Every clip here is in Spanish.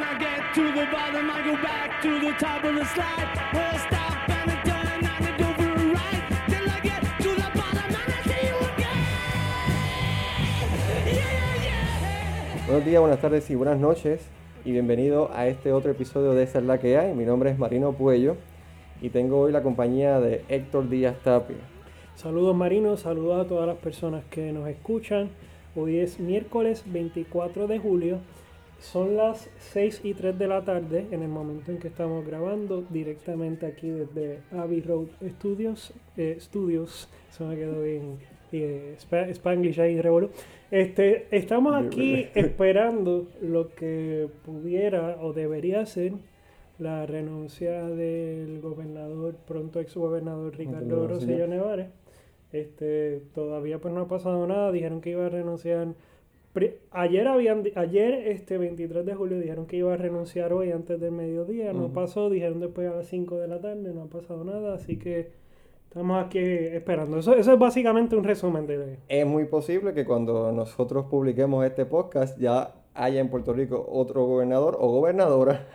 When I get to the bottom, I go back to the top of the slide. I stop and I turn and I go for a ride. Till I get to the bottom and I see you again. Yeah, yeah, yeah. Buenos días, buenas tardes y buenas noches y bienvenido a este otro episodio de Esa es la que hay. Mi nombre es Marino Puello y tengo hoy la compañía de Héctor Díaz Tapia. Saludos marinos, saludos a todas las personas que nos escuchan. Hoy es miércoles 24 de julio. Son las 6 y 3 de la tarde en el momento en que estamos grabando directamente aquí desde Abbey Road Studios. eh, Studios, se me quedó bien eh, Spa- Spanglish ahí, revolú. Este, estamos aquí esperando lo que pudiera o debería ser la renuncia del gobernador, pronto ex gobernador Ricardo Rosselló. Nevares. Este, todavía pues no ha pasado nada, dijeron que iba a renunciar. Ayer habían ayer este 23 de julio dijeron que iba a renunciar hoy antes del mediodía, no Ujú. pasó, dijeron después a las 5 de la tarde, no ha pasado nada, así que estamos aquí esperando. Eso, eso es básicamente un resumen de Es muy posible que cuando nosotros publiquemos este podcast ya haya en Puerto Rico otro gobernador o gobernadora.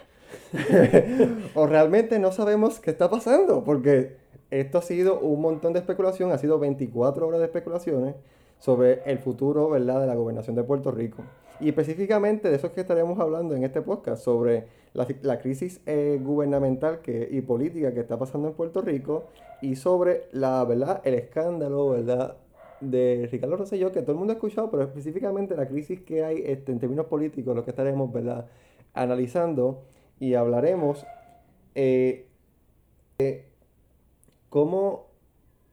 o realmente no sabemos qué está pasando porque esto ha sido un montón de especulación, ha sido 24 horas de especulaciones sobre el futuro ¿verdad? de la gobernación de Puerto Rico. Y específicamente de eso es que estaremos hablando en este podcast, sobre la, la crisis eh, gubernamental que, y política que está pasando en Puerto Rico y sobre la, ¿verdad? el escándalo ¿verdad? de Ricardo Rosselló, que todo el mundo ha escuchado, pero específicamente la crisis que hay este, en términos políticos, lo que estaremos ¿verdad? analizando y hablaremos eh, cómo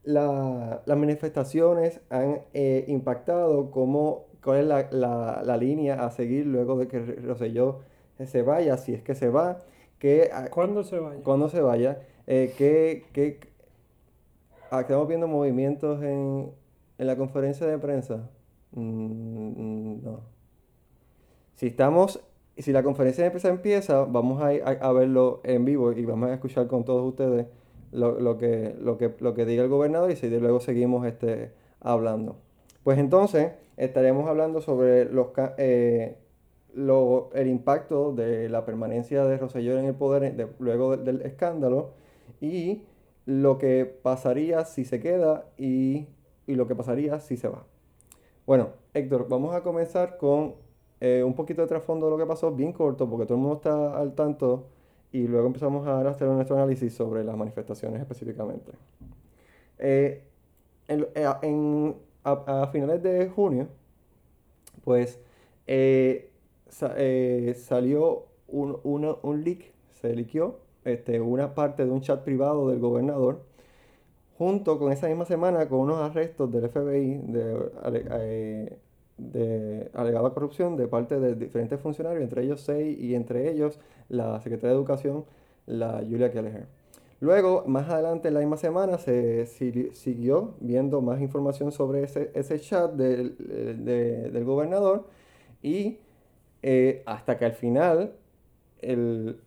la- las manifestaciones han eh, impactado, cómo, cuál es la, la- la línea a seguir luego de que Rosselló se vaya, si es que se va, que, cuándo se vaya. cuando se vaya, eh, que, que- ah, estamos viendo movimientos en, en la conferencia de prensa. Mm, mm, no. Si estamos, si la conferencia de prensa empieza, vamos a, a, a verlo en vivo y vamos a escuchar con todos ustedes lo, lo que, lo, que, lo que diga el gobernador y luego seguimos este, hablando. Pues entonces estaremos hablando sobre los, eh, lo- el impacto de la permanencia de Rosselló en el poder de- luego del, del escándalo y lo que pasaría si se queda y, y lo que pasaría si se va. Bueno, Héctor, vamos a comenzar con eh, un poquito de trasfondo de lo que pasó, bien corto, porque todo el mundo está al tanto, y luego empezamos a hacer nuestro análisis sobre las manifestaciones específicamente. Eh, en, eh, en- a, finales de junio, pues eh, sa- salió un, una- un leak, se liqueó este, una parte de un chat privado del gobernador, junto con esa misma semana con unos arrestos del FBI de, de alegada corrupción de parte de diferentes funcionarios, entre ellos seis y entre ellos la secretaria de Educación, la Julia Kelleher. Luego, más adelante en la misma semana, se si- siguió viendo más información sobre ese, ese chat del, de- del gobernador y eh, hasta que al final el,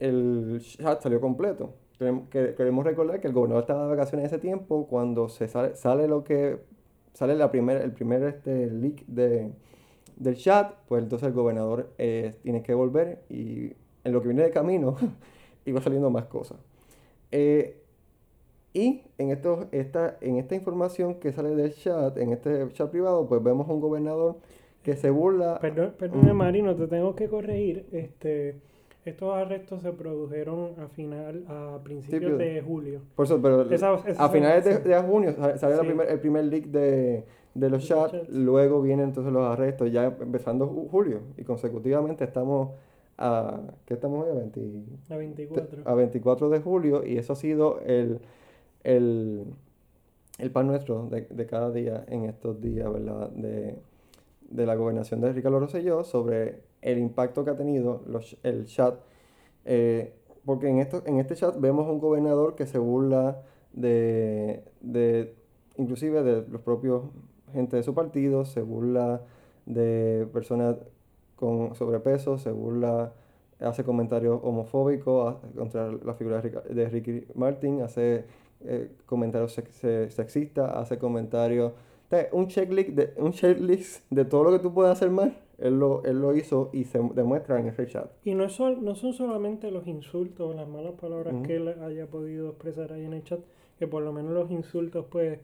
el chat salió completo. Querem- que- Queremos recordar que el gobernador estaba de vacaciones en ese tiempo cuando se sale, sale lo que sale la primer, el primer este, leak de, del chat, pues entonces el gobernador eh, tiene que volver y en lo que viene de camino iba saliendo más cosas. Eh, y en, esto, esta, en esta información que sale del chat, en este chat privado, pues vemos un gobernador que se burla. Perdón, perdón, Ujú. Marino, te tengo que corregir. Este, estos arrestos se produjeron a final, a principios Principio de- julio. Por eso, pero Esa- esa a finales de, sí. de junio sa- sale Sí. primer- el primer leak de, de los chats, chats. luego vienen entonces los arrestos, ya empezando ju- julio, y consecutivamente estamos a, ¿qué estamos hoy? A 20 A 24. a 24 de julio y eso ha sido el, el, el pan nuestro de, de cada día en estos días, ¿verdad? De, de la gobernación de Ricardo Rosselló sobre el impacto que ha tenido los, el chat. eh, porque en, esto, en este chat vemos un gobernador que se burla de, de inclusive de los propios gente de su partido, se burla de personas con sobrepeso, se burla, hace comentarios homofóbicos contra la figura de, Ricky Martin, hace eh, comentarios sex- se- sexistas, hace comentarios... o sea, Un checklist, de, un checklist de todo lo que tú puedes hacer mal él lo, él lo hizo y se demuestra en ese chat. Y no, es sol- no son solamente los insultos las malas palabras Ujú. que él haya podido expresar ahí en el chat, que por lo menos los insultos, pues,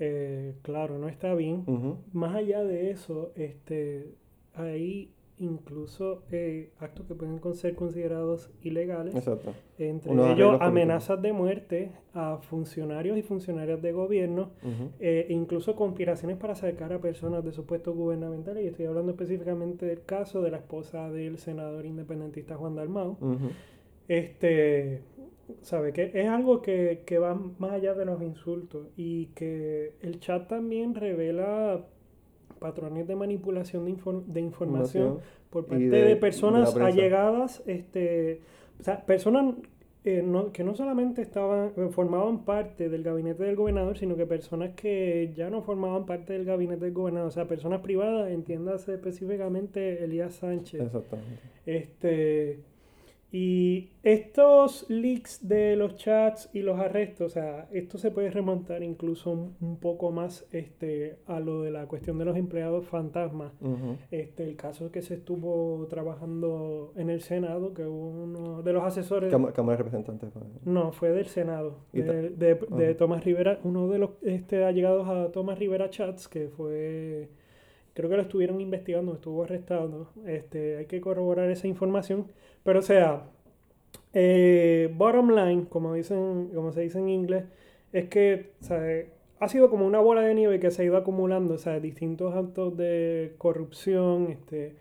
eh, claro, no está bien. Ujú. Más allá de eso, este, hay incluso eh, actos que pueden ser considerados ilegales, Exacto. entre ellos amenazas de muerte a funcionarios y funcionarias de gobierno, eh, e incluso conspiraciones para sacar a personas de sus puestos gubernamentales. Y estoy hablando específicamente del caso de la esposa del senador independentista Juan Dalmau. Ujú. Este, sabe que es algo que, que va más allá de los insultos y que el chat también revela patrones de manipulación de, infor- de información por parte de- personas allegadas, este, o sea, personas eh, no- que no solamente estaban, eh, formaban parte del gabinete del gobernador, sino que personas que ya no formaban parte del gabinete del gobernador, o sea, personas privadas, entiéndase específicamente Elías Sánchez. Exactamente. Este, y estos leaks de los chats y los arrestos, o sea, esto se puede remontar incluso un, un poco más este, a lo de la cuestión de los empleados fantasmas. Este, el caso que se estuvo trabajando en el Senado, que uno de los asesores... Cámara, Cámara de Representantes. No, fue del Senado, de, de-. Tomás Rivera, uno de los este, allegados a Tomás Rivera Chats, que fue, creo que lo estuvieron investigando, estuvo arrestado, este, hay que corroborar esa información, pero o sea, eh, bottom line, como, dicen, como se dice en inglés, es que o sea, ha sido como una bola de nieve que se ha ido acumulando, o sea, distintos actos de corrupción, este,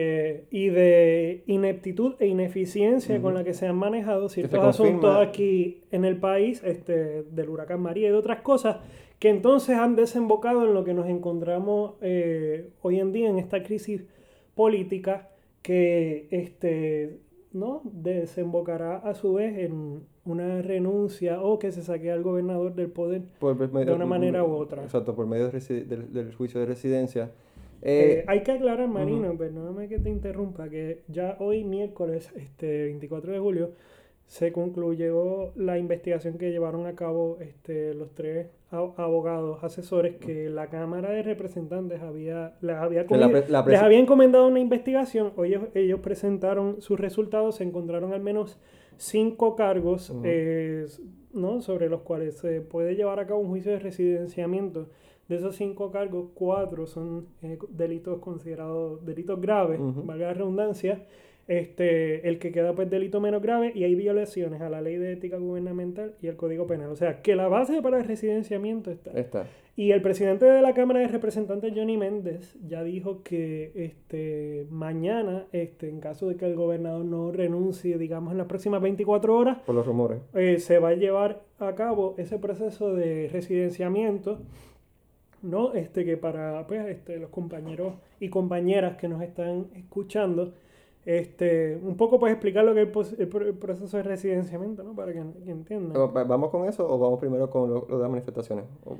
eh, y de ineptitud e ineficiencia con la que se han manejado ciertos asuntos aquí en el país, este, del huracán María y de otras cosas, que entonces han desembocado en lo que nos encontramos eh, hoy en día en esta crisis política que este, ¿no? desembocará a su vez en una renuncia o que se saque al gobernador del poder. Por medio- una manera u otra. Exacto, por medio de del, del juicio de residencia. Eh, Eh, hay que aclarar, Marino, perdóname que te interrumpa, que ya hoy miércoles, este 24 de julio, se concluyó la investigación que llevaron a cabo este, los tres abogados asesores que la Cámara de Representantes había, les, había la les había encomendado una investigación. Hoy ellos, ellos presentaron sus resultados, se encontraron al menos cinco cargos eh, ¿no? sobre los cuales se puede llevar a cabo un juicio de residenciamiento. De esos cinco cargos, cuatro son eh, delitos considerados delitos graves, valga la redundancia. Este, el que queda pues delito menos grave y hay violaciones a la ley de ética gubernamental y al código penal. O sea, que la base para el residenciamiento está. Está. Y el presidente de la Cámara de Representantes, Johnny Méndez, ya dijo que este, mañana, este, en caso de que el gobernador no renuncie, digamos, en las próximas 24 horas, Por los rumores. eh, se va a llevar a cabo ese proceso de residenciamiento, ¿no? Este, que para pues, este, los compañeros y compañeras que nos están escuchando, este, un poco pues explicar lo que es el, proceso de residenciamiento, ¿no? Para que, que entiendan. Va- ¿Vamos con eso o vamos primero con lo, lo de las manifestaciones? O-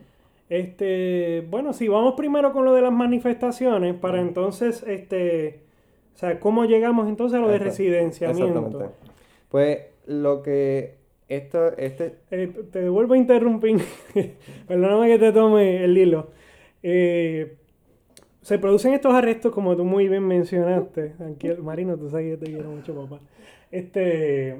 Este, bueno, sí, vamos primero con lo de las manifestaciones para entonces, este, o sea, ¿cómo llegamos entonces a lo de residenciamiento? Exactamente. Pues lo que esto, este, Eh, te vuelvo a interrumpir, perdóname que te tome el hilo. Eh, se producen estos arrestos, como tú muy bien mencionaste. Marino, tú sabes que te quiero mucho, papá. Este,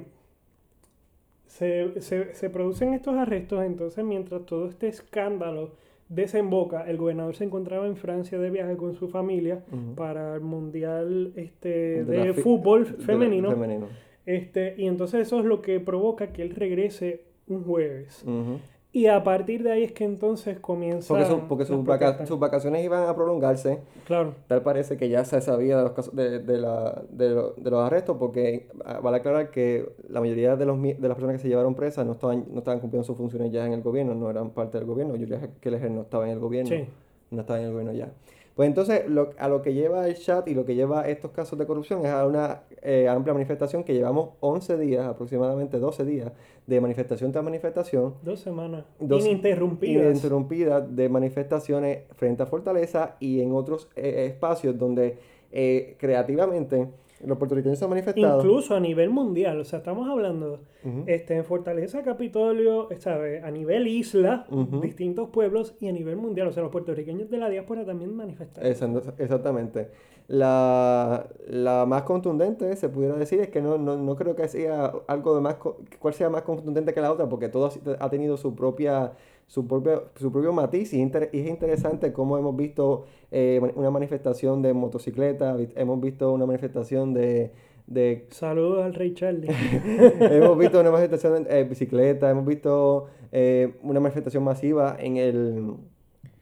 se, se- se producen estos arrestos, entonces mientras todo este escándalo desemboca, el gobernador se encontraba en Francia de viaje con su familia para el mundial este, De fútbol de femenino. femenino. Este, y entonces eso es lo que provoca que él regrese un jueves. Y a partir de ahí es que entonces comienza. Porque, su- porque sus, vaca- sus vacaciones iban a prolongarse. Claro. Tal parece que ya se sabía de los, casos, de, de la- de lo- de los arrestos, porque ah, vale aclarar que la mayoría de, los, de las personas que se llevaron presas no estaban, no estaban cumpliendo sus funciones ya en el gobierno, no eran parte del gobierno. Julia Keller no estaba en el gobierno, Sí. no estaba en el gobierno ya. Pues entonces, lo- a lo que lleva el chat y lo que lleva estos casos de corrupción es a una eh, amplia manifestación que llevamos 11 días, aproximadamente 12 días, de manifestación tras manifestación, Dos semanas. Dos- ininterrumpidas. ininterrumpida de manifestaciones frente a Fortaleza y en otros eh, espacios donde eh, creativamente los puertorriqueños se han manifestado. Incluso a nivel mundial. O sea, estamos hablando Ujú. este, en Fortaleza, Capitolio, ¿sabe? a nivel isla, Ujú. distintos pueblos y a nivel mundial. O sea, los puertorriqueños de la diáspora también manifestaron. Exactamente. La, la más contundente, se pudiera decir, es que no, no, no creo que sea algo de más, cuál sea más contundente que la otra, porque todo ha tenido su propia, su propio, su propio matiz y, inter- y es interesante cómo hemos visto eh, una manifestación de motocicleta, hemos visto una manifestación de, de Saludos al Rey Charlie. hemos visto una manifestación de eh, bicicleta, hemos visto eh, una manifestación masiva en el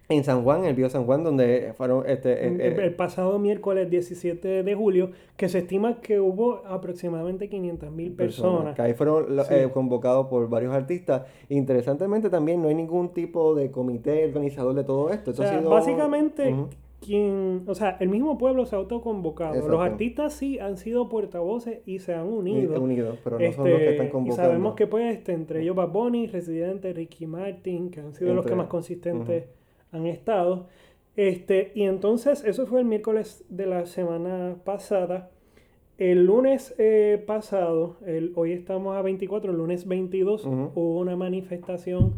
en San Juan, en el Bío San Juan, donde fueron este, eh, el, eh, el pasado miércoles 17 de julio, que se estima que hubo aproximadamente 500 mil personas. que ahí fueron Sí. eh, convocados por varios artistas. Interesantemente también no hay ningún tipo de comité organizador de todo esto. O Esto ha sea, sido- básicamente, Ujú. quien, o sea, el mismo pueblo se ha autoconvocado. Los Exacto. artistas sí han sido portavoces y se han Uni- unido. unidos, pero no son los que Este, están y convocando. sabemos que pues este, entre ellos Bad Bunny, Residente, Ricky Martin, que han sido los Entre- que más consistentes han estado. Este, y entonces, eso fue el miércoles de la semana pasada. El lunes eh, pasado, el, hoy estamos a 24, el lunes 22, Ujú. hubo una manifestación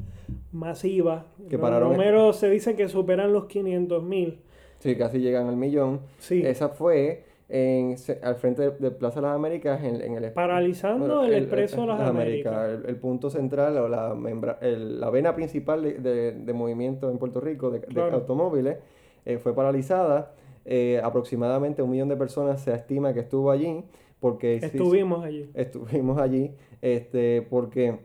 masiva. Que Los pararon- números se dicen que superan los 500 mil. Sí, casi llegan al millón. Sí. Esa fue en, se- al frente de, de Plaza de las Américas, en, en el... Paralizando bueno, el Expreso Las Américas. El, el punto central o la, membra- el- la vena principal de, de- de movimiento en Puerto Rico de, de Claro. automóviles eh, fue paralizada. Eh, aproximadamente un millón de personas se estima que estuvo allí porque... Estuvimos allí. estuvimos allí este, porque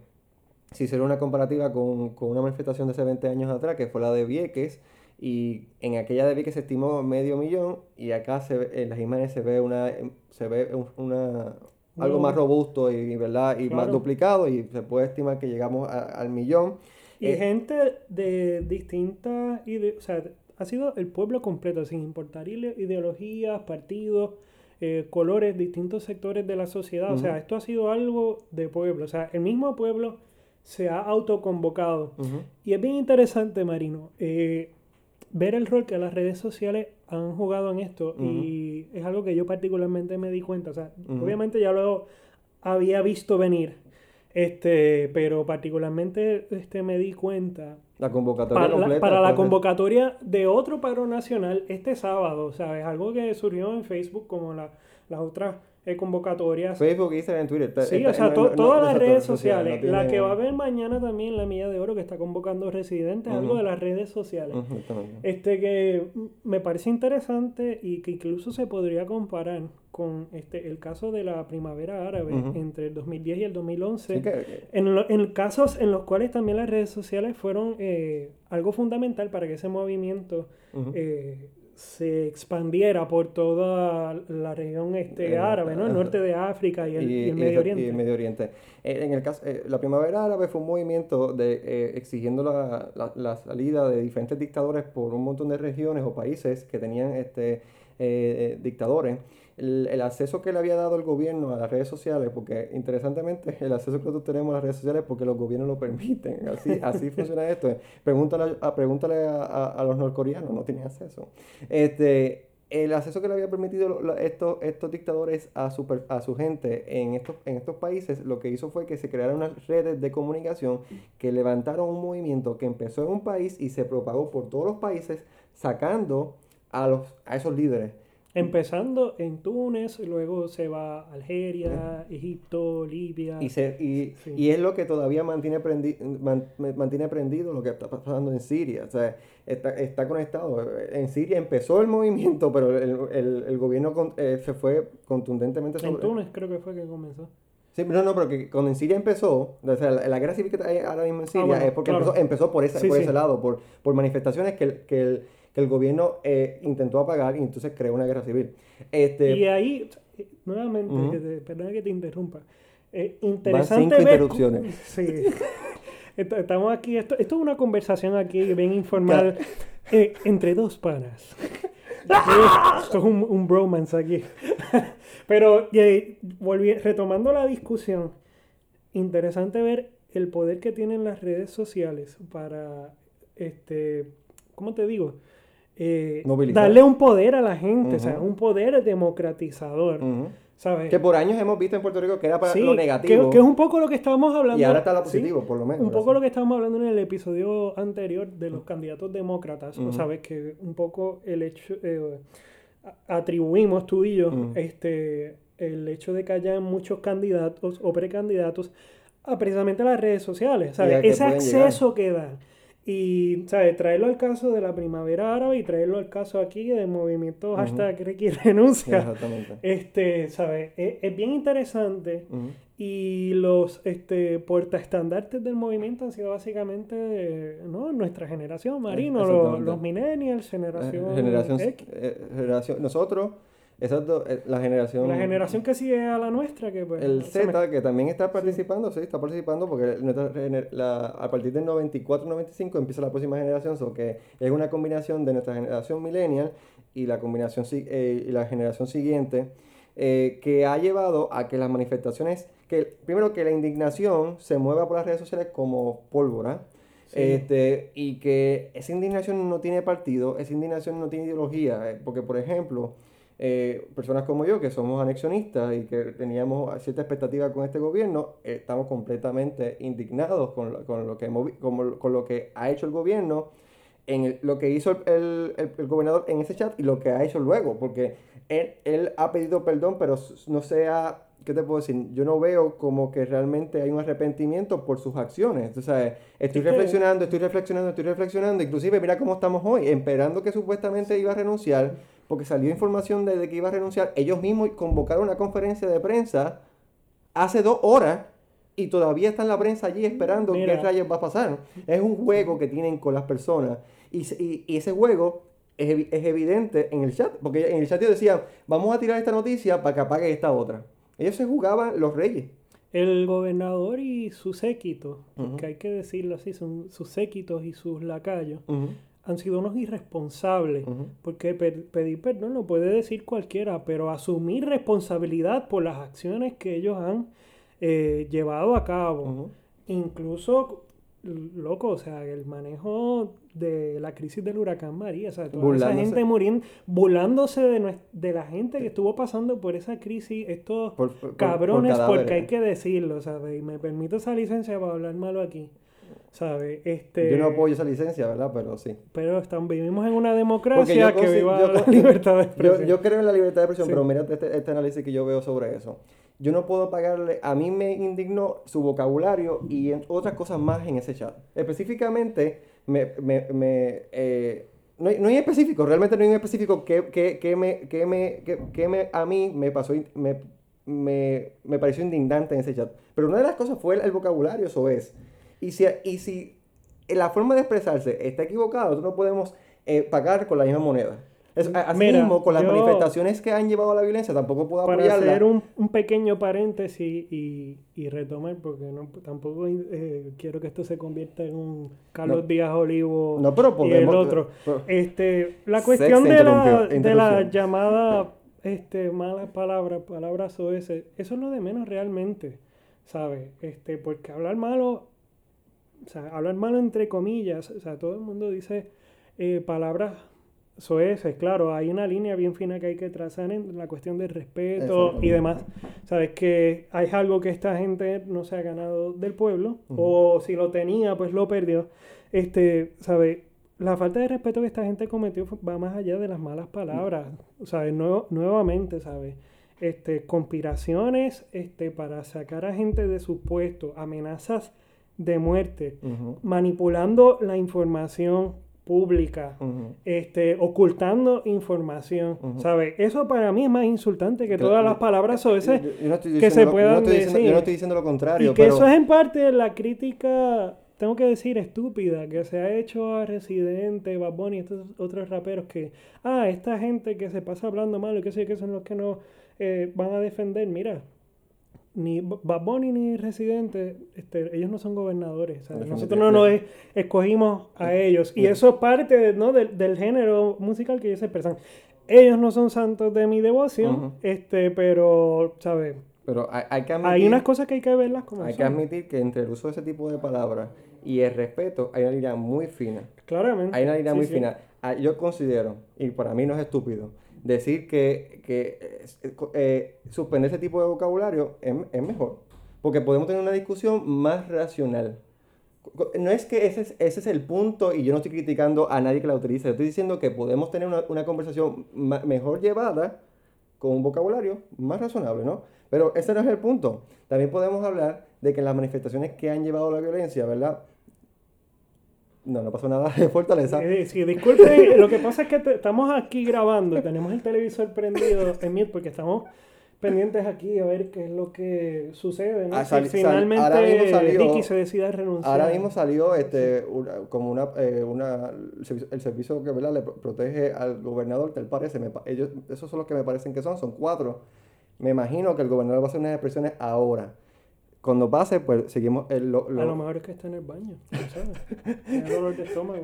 si hicieron una comparativa con, con una manifestación de hace 20 años atrás, que fue la de Vieques, y en aquella de Vieques se estimó medio millón, y acá se ve- en las imágenes se ve una se ve un- una algo más robusto y verdad y más duplicado y se puede estimar que llegamos a- al millón. Y Eh, gente de distintas o sea, ha sido el pueblo completo, sin importar ide- ideologías, partidos, eh, colores, distintos sectores de la sociedad. O sea, esto ha sido algo de pueblo. O sea, el mismo pueblo se ha autoconvocado. ujú, Y es bien interesante, Marino, eh, ver el rol que las redes sociales han jugado en esto. Y es algo que yo particularmente me di cuenta. O sea, obviamente ya lo había visto venir. Este, pero particularmente este, me di cuenta La convocatoria para, la, completa. para la después de- convocatoria de otro paro nacional este sábado, ¿sabes? Algo que surgió en Facebook como la- las otras eh, convocatorias. Facebook, Instagram, Twitter. está- Sí, está- o sea, no- to- no- no- todas las redes sociales, La que va a haber mañana también, la Milla de Oro, que está convocando residentes, algo Ujú. de las redes sociales. Exactamente. Este que me parece interesante y que incluso se podría comparar con este el caso de la primavera árabe Ujú. entre el 2010 y el 2011. Sí que- En, lo- en casos en los cuales también las redes sociales fueron eh, algo fundamental para que ese movimiento eh, se expandiera por toda la región este, Eh, árabe, ¿no? El norte de África y el, y el y Medio Oriente. y el Medio Oriente. Eh, en el caso, eh, la primavera árabe fue un movimiento de, eh, exigiendo la, la- la salida de diferentes dictadores por un montón de regiones o países que tenían este, dictadores. El, el acceso que le había dado el gobierno a las redes sociales, porque interesantemente el acceso que nosotros tenemos a las redes sociales es porque los gobiernos lo permiten. Así, así funciona esto. Pregúntale, a, pregúntale a, a- a los norcoreanos, no tienen acceso. Este, el acceso que le había permitido estos, estos dictadores a su, a su gente en estos, en estos países, lo que hizo fue que se crearon unas redes de comunicación que levantaron un movimiento que empezó en un país y se propagó por todos los países, sacando a, los, a esos líderes. Empezando en Túnez, luego se va a Algeria, Egipto, Libia. Y, se, y, Sí. y es lo que todavía mantiene, prendi- man- mantiene prendido lo que está pasando en Siria. O sea, está, está conectado. En Siria empezó el movimiento, pero el, el- el gobierno con- eh, se fue contundentemente en sobre... Túnez creo que fue que comenzó. Sí, no, no, pero que cuando en Siria empezó, o sea, la, la guerra civil que hay ahora mismo en Siria Ah, bueno, es porque claro. empezó, empezó por, ese, Sí, por sí. ese lado, por, por manifestaciones que que el, que el gobierno eh, intentó apagar y entonces creó una guerra civil. Este, Y ahí, nuevamente, Ujú. que te- perdona que te interrumpa. Eh, interesante cinco ver interrupciones. Sí. Est- Estamos aquí, esto, esto es una conversación aquí bien informal eh, entre dos panas. Esto es un, un bromance aquí. Pero eh, volvi- retomando la discusión, interesante ver el poder que tienen las redes sociales para, este, ¿cómo te digo? Eh, darle un poder a la gente, o sea, un poder democratizador. ¿sabes? Que por años hemos visto en Puerto Rico que era para Sí, lo negativo. Que, es un poco lo que estábamos hablando. y ahora está lo sí, positivo, por lo menos. un poco así. lo que estábamos hablando en el episodio anterior de los candidatos demócratas. ¿sabes? Que un poco el hecho, eh, atribuimos tú y yo este, el hecho de que haya muchos candidatos o precandidatos a precisamente las redes sociales, ¿sabes? Ese acceso que dan. Y, ¿sabes? Traerlo al caso de la primavera árabe y traerlo al caso aquí del movimiento Ujú. hashtag Ricky renuncia. Exactamente. Este, ¿sabes? Es, es bien interesante Ujú. y los este, portaestandartes del movimiento han sido básicamente eh, ¿no? nuestra generación, Marino, los, los millennials, Eh, generación, generación, X. eh, generación, nosotros, exacto, eh, la generación, La generación que sigue a la nuestra, que pues... el me- Z, que también está participando, sí, está participando porque nuestra la- a partir del 94-95 empieza la próxima generación, so que es una combinación de nuestra generación millennial y la combinación eh, y la generación siguiente eh, que ha llevado a que las manifestaciones, que primero que la indignación se mueva por las redes sociales como pólvora. Sí. Este, y que esa indignación no tiene partido, esa indignación no tiene ideología, eh, porque por ejemplo, eh, personas como yo que somos anexionistas y que teníamos cierta expectativa con este gobierno, eh, estamos completamente indignados con lo, con lo que, movi- con, con lo que ha hecho el gobierno, en el- lo que hizo el, el- el- gobernador en ese chat y lo que ha hecho luego, porque él, él ha pedido perdón, pero no sea, ¿qué te puedo decir? Yo no veo como que realmente hay un arrepentimiento por sus acciones. Tú sabes, estoy reflexionando, estoy reflexionando, estoy reflexionando, inclusive mira cómo estamos hoy, esperando que supuestamente iba a renunciar, porque salió información de, de que iba a renunciar. Ellos mismos convocaron una conferencia de prensa hace dos horas y todavía está en la prensa allí esperando Mira. qué rayos va a pasar. Es un juego que tienen con las personas y, y- y ese juego es, es evidente en el chat, porque en el chat ellos decían, vamos a tirar esta noticia para que apague esta otra. Ellos se jugaban los reyes. El gobernador y su séquito, Ujú. que hay que decirlo así, son sus séquitos y sus lacayos, han sido unos irresponsables. Porque pe- pedir perdón lo puede decir cualquiera, pero asumir responsabilidad por las acciones que ellos han eh, llevado a cabo. Incluso, loco, o sea, el manejo de la crisis del huracán María, o sea, toda esa gente muriendo, burlándose de, de la gente que estuvo pasando por esa crisis, estos Por- por- por cabrones, porque hay que decirlo, ¿sabes? Y me permito esa licencia para hablar malo aquí, ¿sabes? Este, Yo no apoyo esa licencia, ¿verdad? Pero sí. Pero estamos, vivimos en una democracia yo que viva yo la libertad de Yo, expresión. yo creo en la libertad de expresión, Sí. pero mira este, este análisis que yo veo sobre eso. Yo no puedo pagarle, a mí me indignó su vocabulario y en- otras cosas más en ese chat. Específicamente, me, me, me, eh, no, hay, no hay específico, realmente no hay un específico que, que, que me, que, me, que, me, a mí me pasó, me, me, me pareció indignante en ese chat. Pero una de las cosas fue el, el vocabulario, eso es. Y si, y si la forma de expresarse está equivocada, nosotros no podemos eh, pagar con la misma moneda. Es, a- así Mira, mismo, con las yo- manifestaciones que han llevado a la violencia, tampoco puedo Para apoyarla. hacer un, un pequeño paréntesis y, y retomar, porque no, tampoco eh, quiero que esto se convierta en un Carlos No. Díaz Olivo No, pero y el podemos- otro. pero- Este, la cuestión de la, de la llamada este, malas palabras, palabras OS, eso es lo de menos realmente, ¿sabes? Este, porque hablar malo, o sea, hablar malo entre comillas, o sea, todo el mundo dice eh, palabras soeces, claro, hay una línea bien fina que hay que trazar en la cuestión del respeto y demás. Sabes que hay algo que esta gente no se ha ganado del pueblo, o si lo tenía, pues lo perdió. Este, ¿sabes? La falta de respeto que esta gente cometió va más allá de las malas palabras. ¿Sabes? Nuevo- nuevamente, ¿sabes? Este, conspiraciones este, para sacar a gente de su puesto, amenazas de muerte, manipulando la información pública, este, ocultando información. ¿sabes? Eso para mí es más insultante que todas las palabras o ese no que se lo- puedan yo no diciendo, decir. yo no estoy diciendo lo contrario, y que pero eso es en parte la crítica, tengo que decir, estúpida, que se ha hecho a Residente, Bad Bunny y estos otros raperos que, ah, esta gente que se pasa hablando mal y que sé que son los que no eh, van a defender, mira. Ni Bad Bunny ni Residente, este, ellos no son gobernadores. ¿sabes? Nosotros no nos es- escogimos a ellos. Y eso es parte de- ¿no? del, del género musical que ellos expresan. Ellos no son santos de mi devoción, este, pero, ¿sabes? pero hay, hay que admitir, Hay unas cosas que hay que verlas como hay que admitir que entre el uso de ese tipo de palabras y el respeto hay una línea muy fina. Claramente. Hay una línea Sí, muy sí. fina. Ah, Yo considero, y para mí no es estúpido, decir que, que eh, eh, suspender ese tipo de vocabulario es, es mejor. Porque podemos tener una discusión más racional. no es que ese es, ese es el punto y yo no estoy criticando a nadie que la utilice, estoy diciendo que podemos tener una, una conversación mejor llevada con un vocabulario más razonable, ¿no? Pero ese no es el punto. También podemos hablar de que las manifestaciones que han llevado la violencia, ¿verdad? No, no pasó nada de fortaleza. Sí, disculpen, lo que pasa es que te- estamos aquí grabando y tenemos el televisor prendido en mute porque estamos pendientes aquí a ver qué es lo que sucede, ¿no? Ah, Si sal- finalmente ahora mismo salió- Ricky se decide a renunciar. Ahora mismo salió este, una- como una, eh, una, el servicio- que ¿verdad? le pro- protege al gobernador, tal parece, me ellos, esos son los que me parecen que son, son cuatro. Me imagino que el gobernador va a hacer unas expresiones ahora. Cuando pase, pues seguimos el, lo- lo- A lo mejor es que está en el baño, no sabes. Tiene dolor de estómago.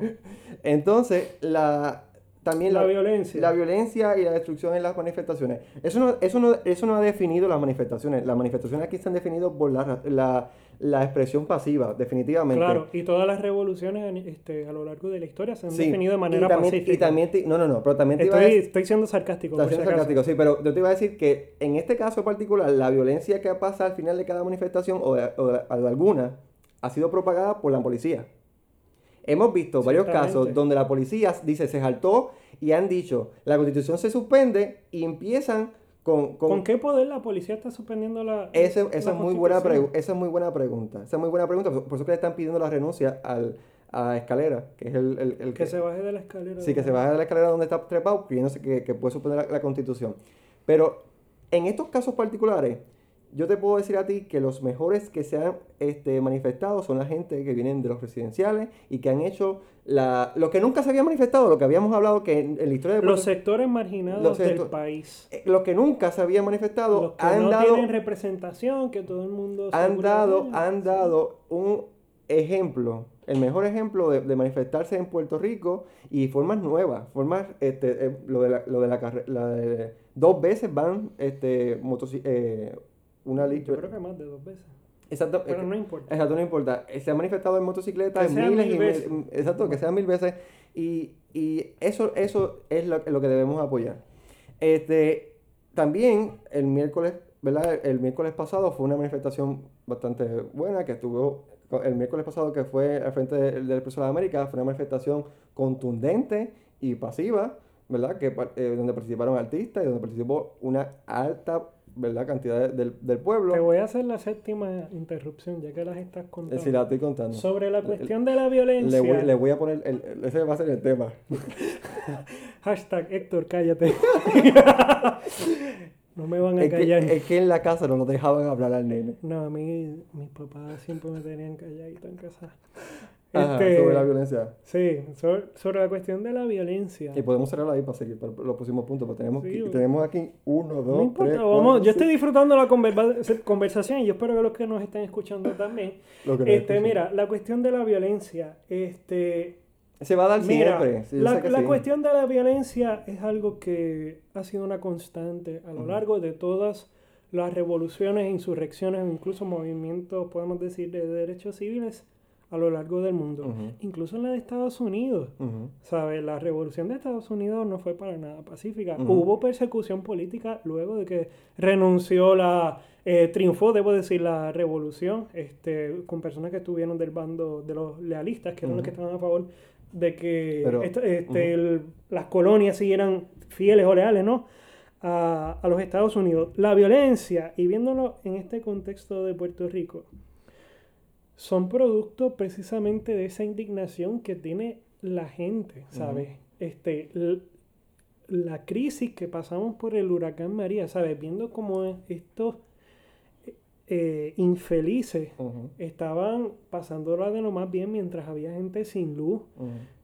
Entonces, la, también La violencia. La violencia y la destrucción en las manifestaciones. Eso no, eso no, eso no ha definido las manifestaciones. Las manifestaciones aquí están definidas por la, la, la expresión pasiva, definitivamente. Claro, y todas las revoluciones este, a lo largo de la historia se han Sí, definido de manera y también, pacífica. Y también te- no, no, no, pero también te iba a Estoy, decir... estoy siendo sarcástico. Si siendo acaso. sarcástico, sí, pero yo te iba a decir que en este caso particular, la violencia que pasa al final de cada manifestación o de, o de- alguna ha sido propagada por la policía. Hemos visto varios casos donde la policía dice se saltó y han dicho la constitución se suspende y empiezan con... con- ¿Con qué poder la policía está suspendiendo la Ese- la esa, es muy buena pregu- esa es muy buena pregunta. Esa es muy buena pregunta. Por, por eso que le están pidiendo la renuncia al, a Escalera, que es el, el- el Que se baje de la escalera. Sí, que se baje de la escalera donde está trepado, creyéndose que, que puede suspender la, la constitución. Pero en estos casos particulares, yo te puedo decir a ti que los mejores que se han este, manifestado son la gente que vienen de los residenciales y que han hecho la, lo que nunca se había manifestado, lo que habíamos hablado que en, en la historia de Los Puerto- sectores marginados Los del país. eh, lo que nunca se había manifestado Los que han no dado tienen representación, que todo el mundo... han dado, han dado un ejemplo, el mejor ejemplo de, de manifestarse en Puerto Rico y formas nuevas, formas, este, eh, lo de la, lo de la carrera, dos veces van, este, motoci- eh, una Yo creo que más de dos veces. exacto, Pero eh, no importa. exacto, no importa, Eh, se ha manifestado en motocicleta Que miles mil y veces. mil- exacto, que sea mil veces y, y eso, eso es lo, lo que debemos apoyar. Este, también el miércoles, ¿verdad? El miércoles pasado fue una manifestación bastante buena que estuvo, el miércoles pasado que fue al frente del, del Expreso de América, fue una manifestación contundente y pasiva, ¿verdad? Que, eh, donde participaron artistas y donde participó una alta, ¿verdad? Cantidad de- del, del pueblo. Te voy a hacer la séptima interrupción, ya que las estás Eh, contando. Si la estoy contando. Sobre la Le- cuestión de la Le violencia. voy, le voy a poner, el- el- ese va a ser el tema. Hashtag Héctor, cállate. no me van a Es que, callar. es que en la casa no nos dejaban hablar al nene. No, a mí mis papás siempre me tenían calladito en casa. Ajá, Este, sobre la violencia. Sí, sobre, sobre la cuestión de la violencia. Y podemos cerrarla ahí para seguir para los próximos puntos. Pero tenemos, Sí, que- tenemos aquí uno, dos, No importa, tres, vamos, cuatro, yo estoy disfrutando la conversa- conversación y yo espero que los que nos estén escuchando también. Lo que nos Este, escuchan. mira, la cuestión de la violencia, este, Se va a dar Mira, siempre. sí, la, la sí. cuestión de la violencia es algo que ha sido una constante a lo largo de todas las revoluciones, insurrecciones, incluso movimientos, podemos decir, de derechos civiles a lo largo del mundo. Incluso en la de Estados Unidos. Ujú. ¿Sabes? La revolución de Estados Unidos no fue para nada pacífica. Hubo persecución política luego de que renunció la... eh, triunfó, debo decir, la revolución este, con personas que estuvieron del bando de los lealistas, que eran los que estaban a favor de que Pero, este, el- las colonias siguieran fieles o leales, ¿no? A, a los Estados Unidos. La violencia, y viéndolo en este contexto de Puerto Rico, son producto precisamente de esa indignación que tiene la gente, ¿sabes? Este, la crisis que pasamos por el huracán María, ¿sabes? Viendo cómo estos eh, infelices Ujú. estaban pasándola de lo más bien mientras había gente sin luz.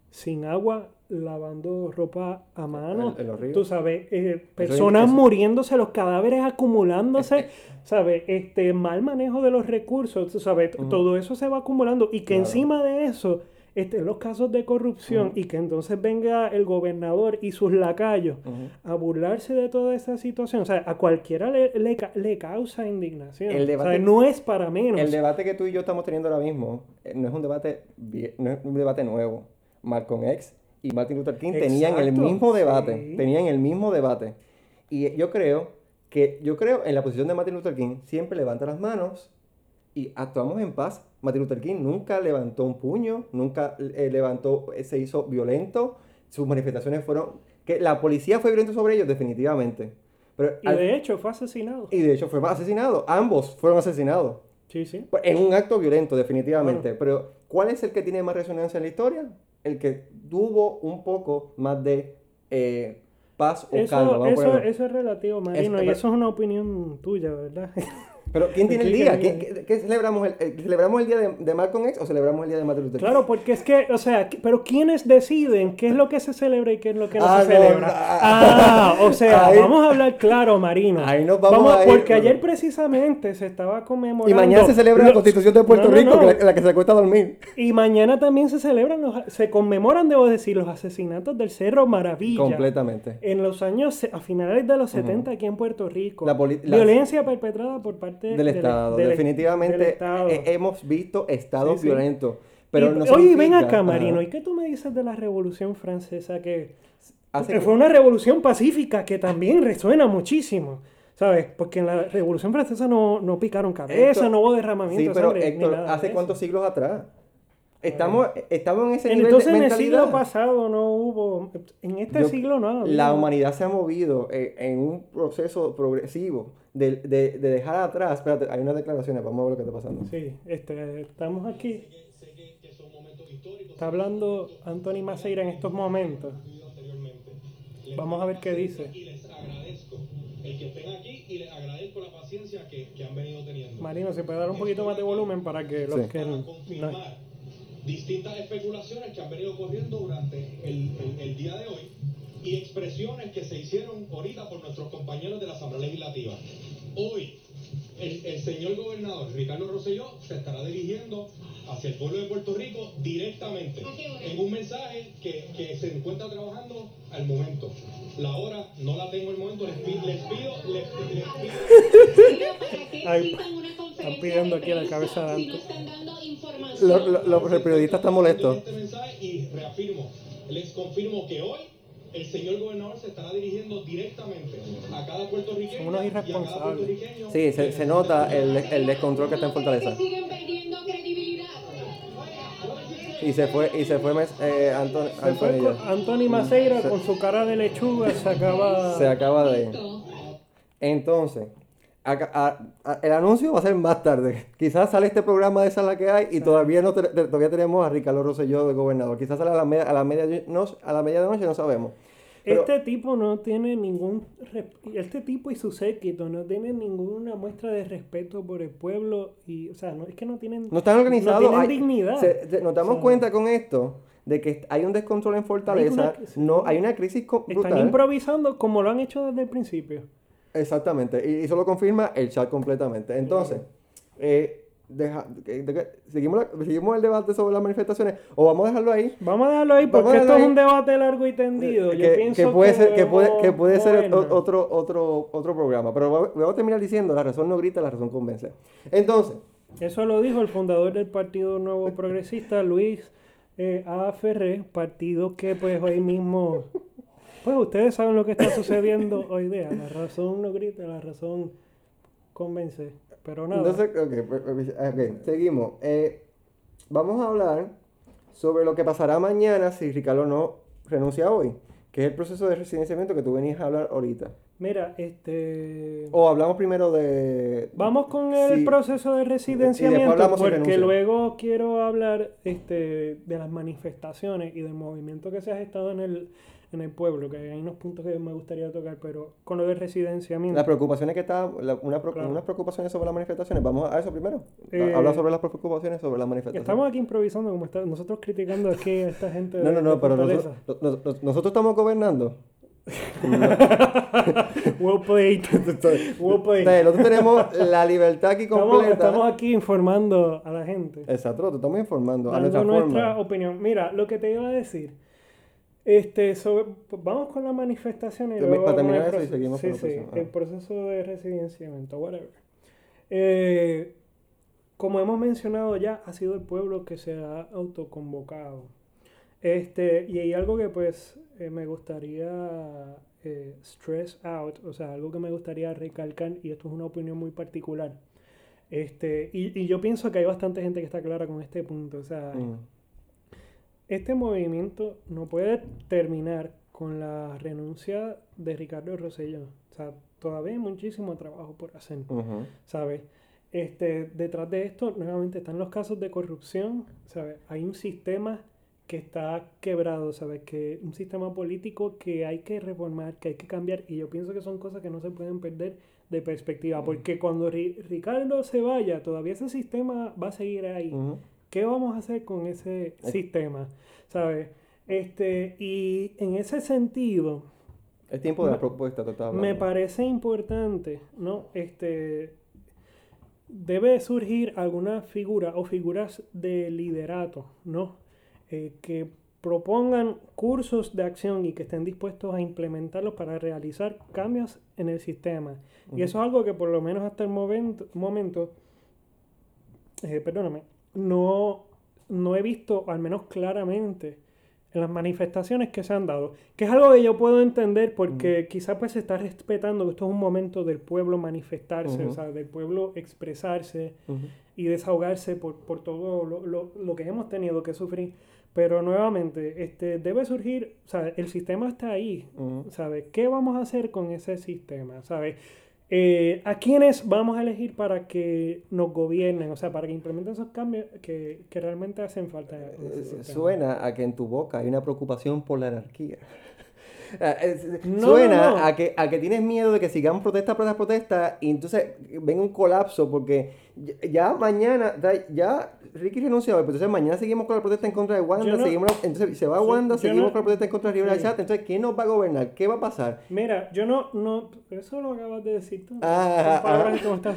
Sin agua, lavando ropa a mano. Los ríos. Tú sabes, eh, personas eso- muriéndose, los cadáveres acumulándose, ¿sabes? Este mal manejo de los recursos, tú sabes, todo eso se va acumulando y que Claro. encima de eso estén los casos de corrupción y que entonces venga el gobernador y sus lacayos a burlarse de toda esa situación. O sea, a cualquiera le, le, le causa indignación. El O sea, no es para menos. El debate que tú y yo estamos teniendo ahora mismo eh, no es un debate no es un debate nuevo. Malcolm X y Martin Luther King tenían el Exacto, mismo debate, sí. tenían el mismo debate. Y yo creo que yo creo en la posición de Martin Luther King siempre levanta las manos y actuamos en paz. Martin Luther King nunca levantó un puño, nunca eh, levantó, eh, se hizo violento, sus manifestaciones fueron... que La policía fue violenta sobre ellos, definitivamente. Pero Y al- de hecho fue asesinado. y de hecho fue asesinado, ambos fueron asesinados. Sí, sí. Pues, En un acto violento, definitivamente. Pero, ¿cuál es el que tiene más resonancia en la historia? El que tuvo un poco más de eh, paz o calma. Eso, vamos a eso, eso es relativo, Marino, Es- y eso es una opinión tuya, ¿verdad? Pero, ¿quién tiene el ¿Qué- día? qué- ¿Qué, qué- qué celebramos? El, el- ¿Celebramos el día de, de Malcolm X o celebramos el día de Martin Luther King? Claro, porque es que, o sea, pero ¿quiénes deciden qué es lo que se celebra y qué es lo que no Ah, se no, celebra? no, ah, o sea, ahí- vamos a hablar claro, Marino. Ahí nos vamos a ir, porque bueno. ayer precisamente se estaba conmemorando... Y mañana se celebra la Constitución de Puerto Rico, que la, la que se acuesta a dormir. Y mañana también se celebran, los, se conmemoran, debo decir, los asesinatos del Cerro Maravilla. Completamente. En los años, a finales de los 70 aquí en Puerto Rico. La la- violencia perpetrada por parte Del Estado. del- definitivamente del Estado. hemos visto estados Sí, sí. violentos. Pero Y- no oye, ven acá. Marino, ¿y qué tú me dices de la Revolución Francesa? Que fue una revolución pacífica que también resuena muchísimo, ¿sabes? Porque en la Revolución Francesa no, no picaron cabeza, Héctor- no hubo derramamiento Sí, de pero sangre, Héctor, ¿hace cuántos siglos atrás? Estamos, estamos en ese nivel Entonces de en el mentalidad. siglo pasado no hubo, en este Yo- siglo no. La humanidad se ha movido eh, en un proceso progresivo de, de- de dejar atrás. Espérate, hay unas declaraciones, vamos a ver lo que está pasando. Sí, este, estamos aquí. Está hablando Anthony Maceira en estos momentos. Vamos a ver qué dice. Y les agradezco el que estén aquí y les agradezco la paciencia que, que han venido teniendo. Marino, ¿se puede dar un poquito más de volumen para que los Sí. que Para no- confirmar distintas especulaciones que han venido corriendo durante el, el- el día de hoy y expresiones que se hicieron ahorita por nuestros compañeros de la Asamblea Legislativa. Hoy, el, el señor gobernador Ricardo Rosselló se estará dirigiendo hacia el pueblo de Puerto Rico directamente en un mensaje que, que se encuentra trabajando al momento. La hora no la tengo al momento, les, pi- les pido, les, les pido Ay, están pidiendo aquí a la cabeza de Anto. Lo- lo- lo- el periodista está molesto. Este mensaje y reafirmo, les confirmo que hoy el señor gobernador se estará dirigiendo directamente a cada puertorriqueño Son unos irresponsables. Sí, se, se nota el, el descontrol que está en Fortaleza. siguen perdiendo credibilidad. Y se fue, y se fue mes- eh, Anton- Se fue Anthony Maceira Se- con su cara de lechuga, se acaba... Se acaba de. Entonces, acá- a- a- el anuncio va a ser más tarde. Quizás sale este programa de Sala que hay y todavía no te- te- todavía tenemos a Ricardo Rosselló de gobernador. Quizás sale a la media, a la media, no, a la medianoche, no sabemos. Pero- Este tipo no tiene ningún... Este tipo y su séquito no tienen ninguna muestra de respeto por el pueblo y... O sea, no, es que no tienen... No están organizados. No tienen hay- dignidad. se- se- nos damos O sea, cuenta con esto de que hay un descontrol en Fortaleza. Hay una- no, hay una crisis co- Están brutal. improvisando como lo han hecho desde el principio. Exactamente, y eso lo confirma el chat completamente. Entonces, eh, deja- de- de- seguimos, la- seguimos el debate sobre las manifestaciones o vamos a dejarlo ahí. Vamos a dejarlo ahí porque a esto dejarlo es un ahí. debate largo y tendido. Yo que, pienso que puede ser, que puede, que puede ser otro, otro, otro programa. Pero voy a terminar diciendo, la razón no grita, la razón convence. Entonces, Eso lo dijo el fundador del Partido Nuevo Progresista, Luis eh, A. Ferré, partido que pues hoy mismo, pues ustedes saben lo que está sucediendo hoy día. La razón no grita, la razón convence. Pero nada. entonces ok, pues, pues, ok, seguimos. Eh, vamos a hablar sobre lo que pasará mañana si Ricardo no renuncia hoy, que es el proceso de residenciamiento que tú venías a hablar ahorita. Mira, este... O hablamos primero de... Vamos con el Sí. proceso de residenciamiento porque luego quiero hablar este, de las manifestaciones y del movimiento que se ha gestado en el, en el pueblo, que hay unos puntos que me gustaría tocar, pero con lo del residenciamiento. Las preocupaciones que está, la- una pro- Claro. unas preocupaciones sobre las manifestaciones. Vamos a eso primero. Eh, Habla sobre las preocupaciones sobre las manifestaciones. Estamos aquí improvisando, como está, nosotros criticando aquí a esta gente. No, no, de- no, de pero nosotros, nos- nos- nosotros estamos gobernando. Well played. well played. nosotros tenemos la libertad aquí Estamos, completa. estamos aquí informando a la gente. Exacto, nosotros estamos informando a dando nuestra nuestra forma. opinión. Mira, lo que te iba a decir. Este, sobre, vamos con la manifestación y Para luego con terminar el eso y proceso- seguimos sí, con sí. Ah. el proceso de residenciamiento, whatever. Eh, como hemos mencionado ya, ha sido el pueblo que se ha autoconvocado. Este, y hay algo que pues eh, me gustaría eh, stress out, o sea, algo que me gustaría recalcar, y esto es una opinión muy particular. Este, y, y yo pienso que hay bastante gente que está clara con este punto. O sea, Mm. Este movimiento no puede terminar con la renuncia de Ricardo Rosselló. O sea, todavía hay muchísimo trabajo por hacer, Ujú. ¿sabes? Este, detrás de esto, nuevamente, están los casos de corrupción, ¿sabes? Hay un sistema que está quebrado, ¿sabes? Que un sistema político que hay que reformar, que hay que cambiar, y yo pienso que son cosas que no se pueden perder de perspectiva, porque cuando Ri- Ricardo se vaya, todavía ese sistema va a seguir ahí. Ujú. ¿Qué vamos a hacer con ese sistema? ¿Sabes? Este, y en ese sentido, Es tiempo de la propuesta total. me parece importante, ¿no? Este, debe surgir alguna figura o figuras de liderato, ¿no? Eh, que propongan cursos de acción y que estén dispuestos a implementarlos para realizar cambios en el sistema. Y eso es algo que por lo menos hasta el momento, momento eh, perdóname, no, no he visto, al menos claramente, en las manifestaciones que se han dado. Que es algo que yo puedo entender porque quizás pues se está respetando que esto es un momento del pueblo manifestarse, Ujú. o sea, del pueblo expresarse y desahogarse por, por todo lo, lo- lo que hemos tenido que sufrir. Pero nuevamente, este, debe surgir, o sea, el sistema está ahí. ¿sabes? ¿Qué vamos a hacer con ese sistema? ¿Sabes? Eh, ¿A quiénes vamos a elegir para que nos gobiernen? O sea, para que implementen esos cambios que, que realmente hacen falta. Eh, sistema. Suena a que en tu boca hay una preocupación por la anarquía. Ah, No, Suena no, no. A, que, a que tienes miedo de que sigamos protesta, protesta, protesta y entonces venga un colapso porque ya, mañana, ya Ricky renunció, pero entonces mañana seguimos con la protesta en contra de Wanda, no- seguimos, entonces se va Sí, Wanda, seguimos no- con la protesta en contra de Rivera sí. Chat, entonces ¿quién nos va a gobernar? ¿Qué va a pasar? Mira, yo no, no, eso lo acabas de decir tú. Ah, palabras ah. que como están.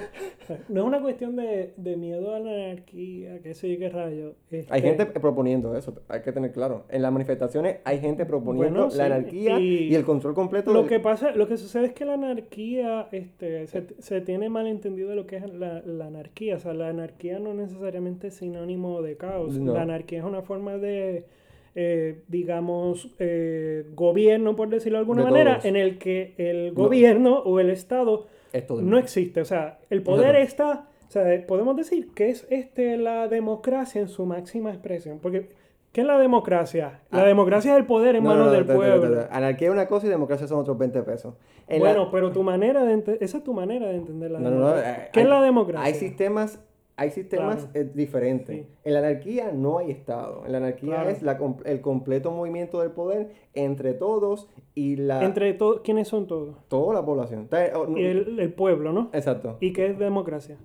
No es una cuestión de, de miedo a la anarquía, qué sé yo qué rayo. Hay Este, gente proponiendo eso, hay que tener claro. En las manifestaciones hay gente proponiendo Bueno, sí, la anarquía y, y el control completo Lo del- que pasa, lo que sucede es que la anarquía, este, se, se tiene mal entendido lo que es la, la anarquía. O sea, la anarquía no necesariamente es sinónimo de caos. No. La anarquía es una forma de, eh, digamos, eh, gobierno, por decirlo de alguna De manera, todos. en el que el No. gobierno o el Estado es no existe. O sea, el poder está, o sea, podemos decir que es este la democracia en su máxima expresión. Porque, ¿qué es la democracia? La Ah. democracia es el poder en No, manos no, no, del pueblo. Anarquía es una cosa y democracia son otros 20 pesos. En la- Bueno, pero tu manera de ente- esa es tu manera de entender la democracia. eh, ¿Qué hay- es la democracia? Hay sistemas, hay sistemas Claro. eh, diferentes. Sí. En la anarquía no hay Estado. En la anarquía Claro. es la el completo movimiento del poder entre todos y la Entre todos, ¿quiénes son todos? toda la población. Está- oh, Y el, el pueblo, ¿no? Exacto. ¿Y qué es democracia?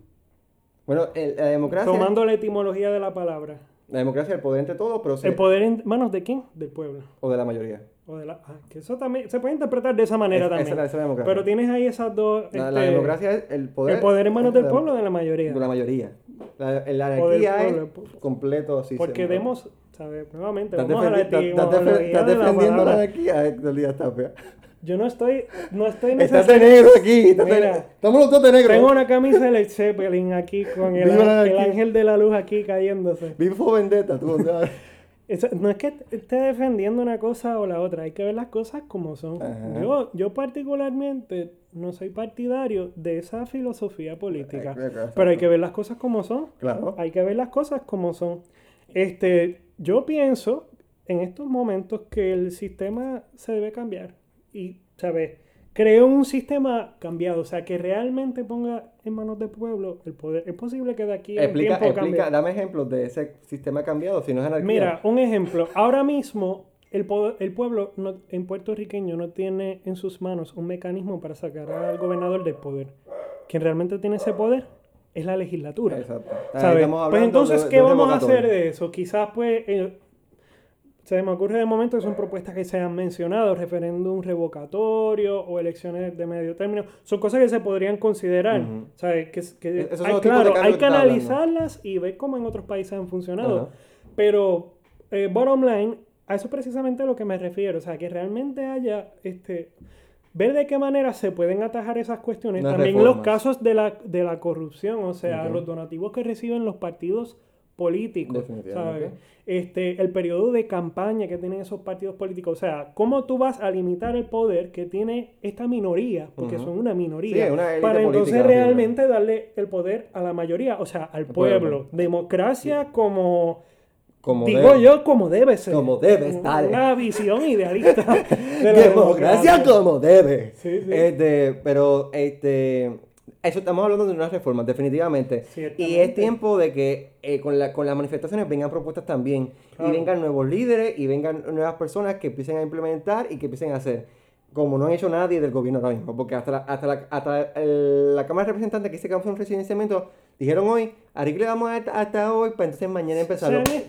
Bueno, el- la democracia, Tomando la etimología de la palabra. La democracia es el poder entre todos, pero se- ¿El poder en manos de quién? Del pueblo. o de la mayoría. O de la, ah, que eso también se puede interpretar de esa manera Es- esa también. es la- esa es la democracia. Pero tienes ahí esas dos. La, la este, democracia es el poder. el poder en manos de del pueblo o de la mayoría. De la mayoría. La, la del anarquía es completo así. Porque demos, ¿sabes? Nuevamente, vamos a la estás- defendiendo la anarquía, Héctor Díaz Tapia. Yo no estoy, no estoy Estás de negro aquí. estás de- Mira, estamos los dos de negro. Tengo una camisa de Led Zeppelin aquí con el, la el ángel de la luz aquí cayéndose. Vivo Vendetta, tú. o sea. Eso- no es que esté defendiendo una cosa o la otra, hay que ver las cosas como son. Ajá. Yo, yo particularmente no soy partidario de esa filosofía política, exacto. pero hay que ver las cosas como son. Claro. Hay que ver las cosas como son. Este, yo pienso en estos momentos que el sistema se debe cambiar y, ¿sabes? Creo un sistema cambiado, o sea, que realmente ponga en manos del pueblo el poder. Es posible que de aquí a Explica, tiempo explica, cambie. dame ejemplos de ese sistema cambiado, si no es anarquía. Mira, un ejemplo. Ahora mismo, el, poder- el pueblo no- en puertorriqueño no tiene en sus manos un mecanismo para sacar al gobernador del poder. Quien realmente tiene ese poder es la legislatura. Exacto. Pues entonces, de- ¿qué de vamos a hacer de eso? Quizás, pues, eh, se me ocurre de momento que son propuestas que se han mencionado, referéndum revocatorio o elecciones de medio término. Son cosas que se podrían considerar. ¿sabes? Que, hay, de claro, hay que analizarlas y ver cómo en otros países han funcionado. Pero, eh, bottom line, a eso es precisamente a lo que me refiero. O sea, que realmente haya este. Ver de qué manera se pueden atajar esas cuestiones. También los casos de la, de la corrupción, o sea, los donativos que reciben los partidos políticos. ¿sabes? Este, el periodo de campaña que tienen esos partidos políticos, o sea, cómo tú vas a limitar el poder que tiene esta minoría, porque son una minoría, Sí, una para entonces realmente darle el poder a la mayoría, o sea, al pueblo. pueblo. Democracia como, Como digo debe. yo, como debe ser. Como debe estar. Una visión idealista. de la Democracia democracia. como debe. Sí, sí. Este, pero este, eso estamos hablando de unas reformas, definitivamente. Y es tiempo de que eh, con, la- con las manifestaciones vengan propuestas también. Claro. Y vengan nuevos líderes y vengan nuevas personas que empiecen a implementar y que empiecen a hacer. Como no han hecho nadie del gobierno ahora mismo. Porque hasta la, hasta la, hasta el- la Cámara de Representantes que dice que vamos a hacer un residenciamiento, dijeron hoy, arregle vamos hasta, hasta hoy para entonces mañana se empezarlo. ¿Qué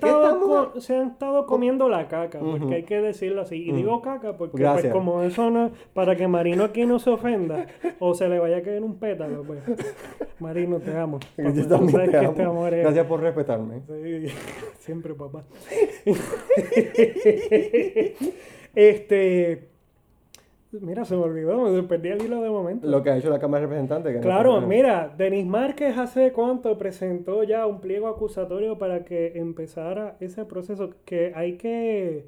co- se han estado comiendo la caca, porque Ujú. hay que decirlo así. Y digo caca porque, pues, como eso no, para que Marino aquí no se ofenda o se le vaya a caer un pétalo, pues. Marino, te amo. papá. Yo también te amo. este amor es- Gracias por respetarme. Sí, siempre, papá. este. Mira, se me olvidó, me perdí el hilo de momento. Lo que ha hecho la Cámara de Representantes. que Claro, mira, Denis Márquez hace cuánto presentó ya un pliego acusatorio para que empezara ese proceso que hay que,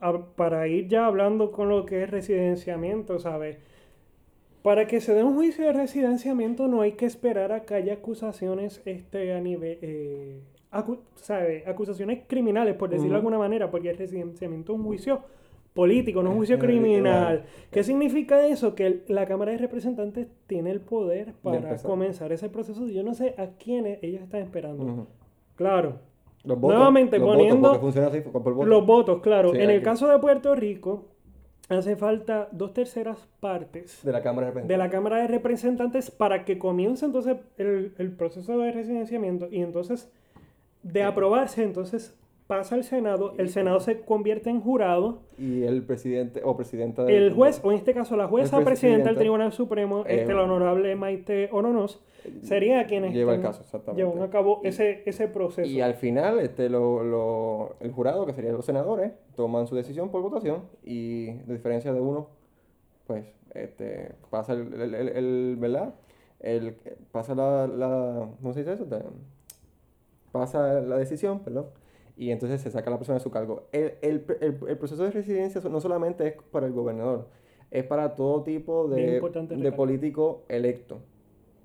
a- para ir ya hablando con lo que es residenciamiento, ¿sabes? Para que se dé un juicio de residenciamiento no hay que esperar a que haya acusaciones este, a nivel, eh, acu- ¿sabe? acusaciones criminales, por decirlo de alguna manera, porque el residenciamiento es un juicio político, no es un juicio criminal. ¿Qué significa eso? Que la Cámara de Representantes tiene el poder para comenzar ese proceso. Yo no sé a quiénes ellos están esperando. Claro, Los votos, Nuevamente los votos, poniendo funciona así, voto. los votos, claro. Sí, en el caso de Puerto Rico, hace falta dos terceras partes de la Cámara de de Representantes. la Cámara de Representantes para que comience entonces el, el proceso de residenciamiento y entonces de aprobarse, entonces pasa al Senado, el Senado se convierte en jurado, Y el presidente o presidenta del- el juez, o en este caso la jueza presidenta del Tribunal Supremo, eh, este, la honorable Maite Oronos, sería quienes lleva el caso, exactamente. llevan a cabo ese, ese proceso. Y al final, este, lo, lo- el jurado, que serían los senadores, toman su decisión por votación y de diferencia de uno, pues, este, pasa el, el, el- el- ¿verdad? El, pasa la, la, ¿cómo se dice eso? Pasa la decisión, perdón, y entonces se saca a la persona de su cargo. El, el, el, el proceso de residencia no solamente es para el gobernador, es para todo tipo de, de político electo.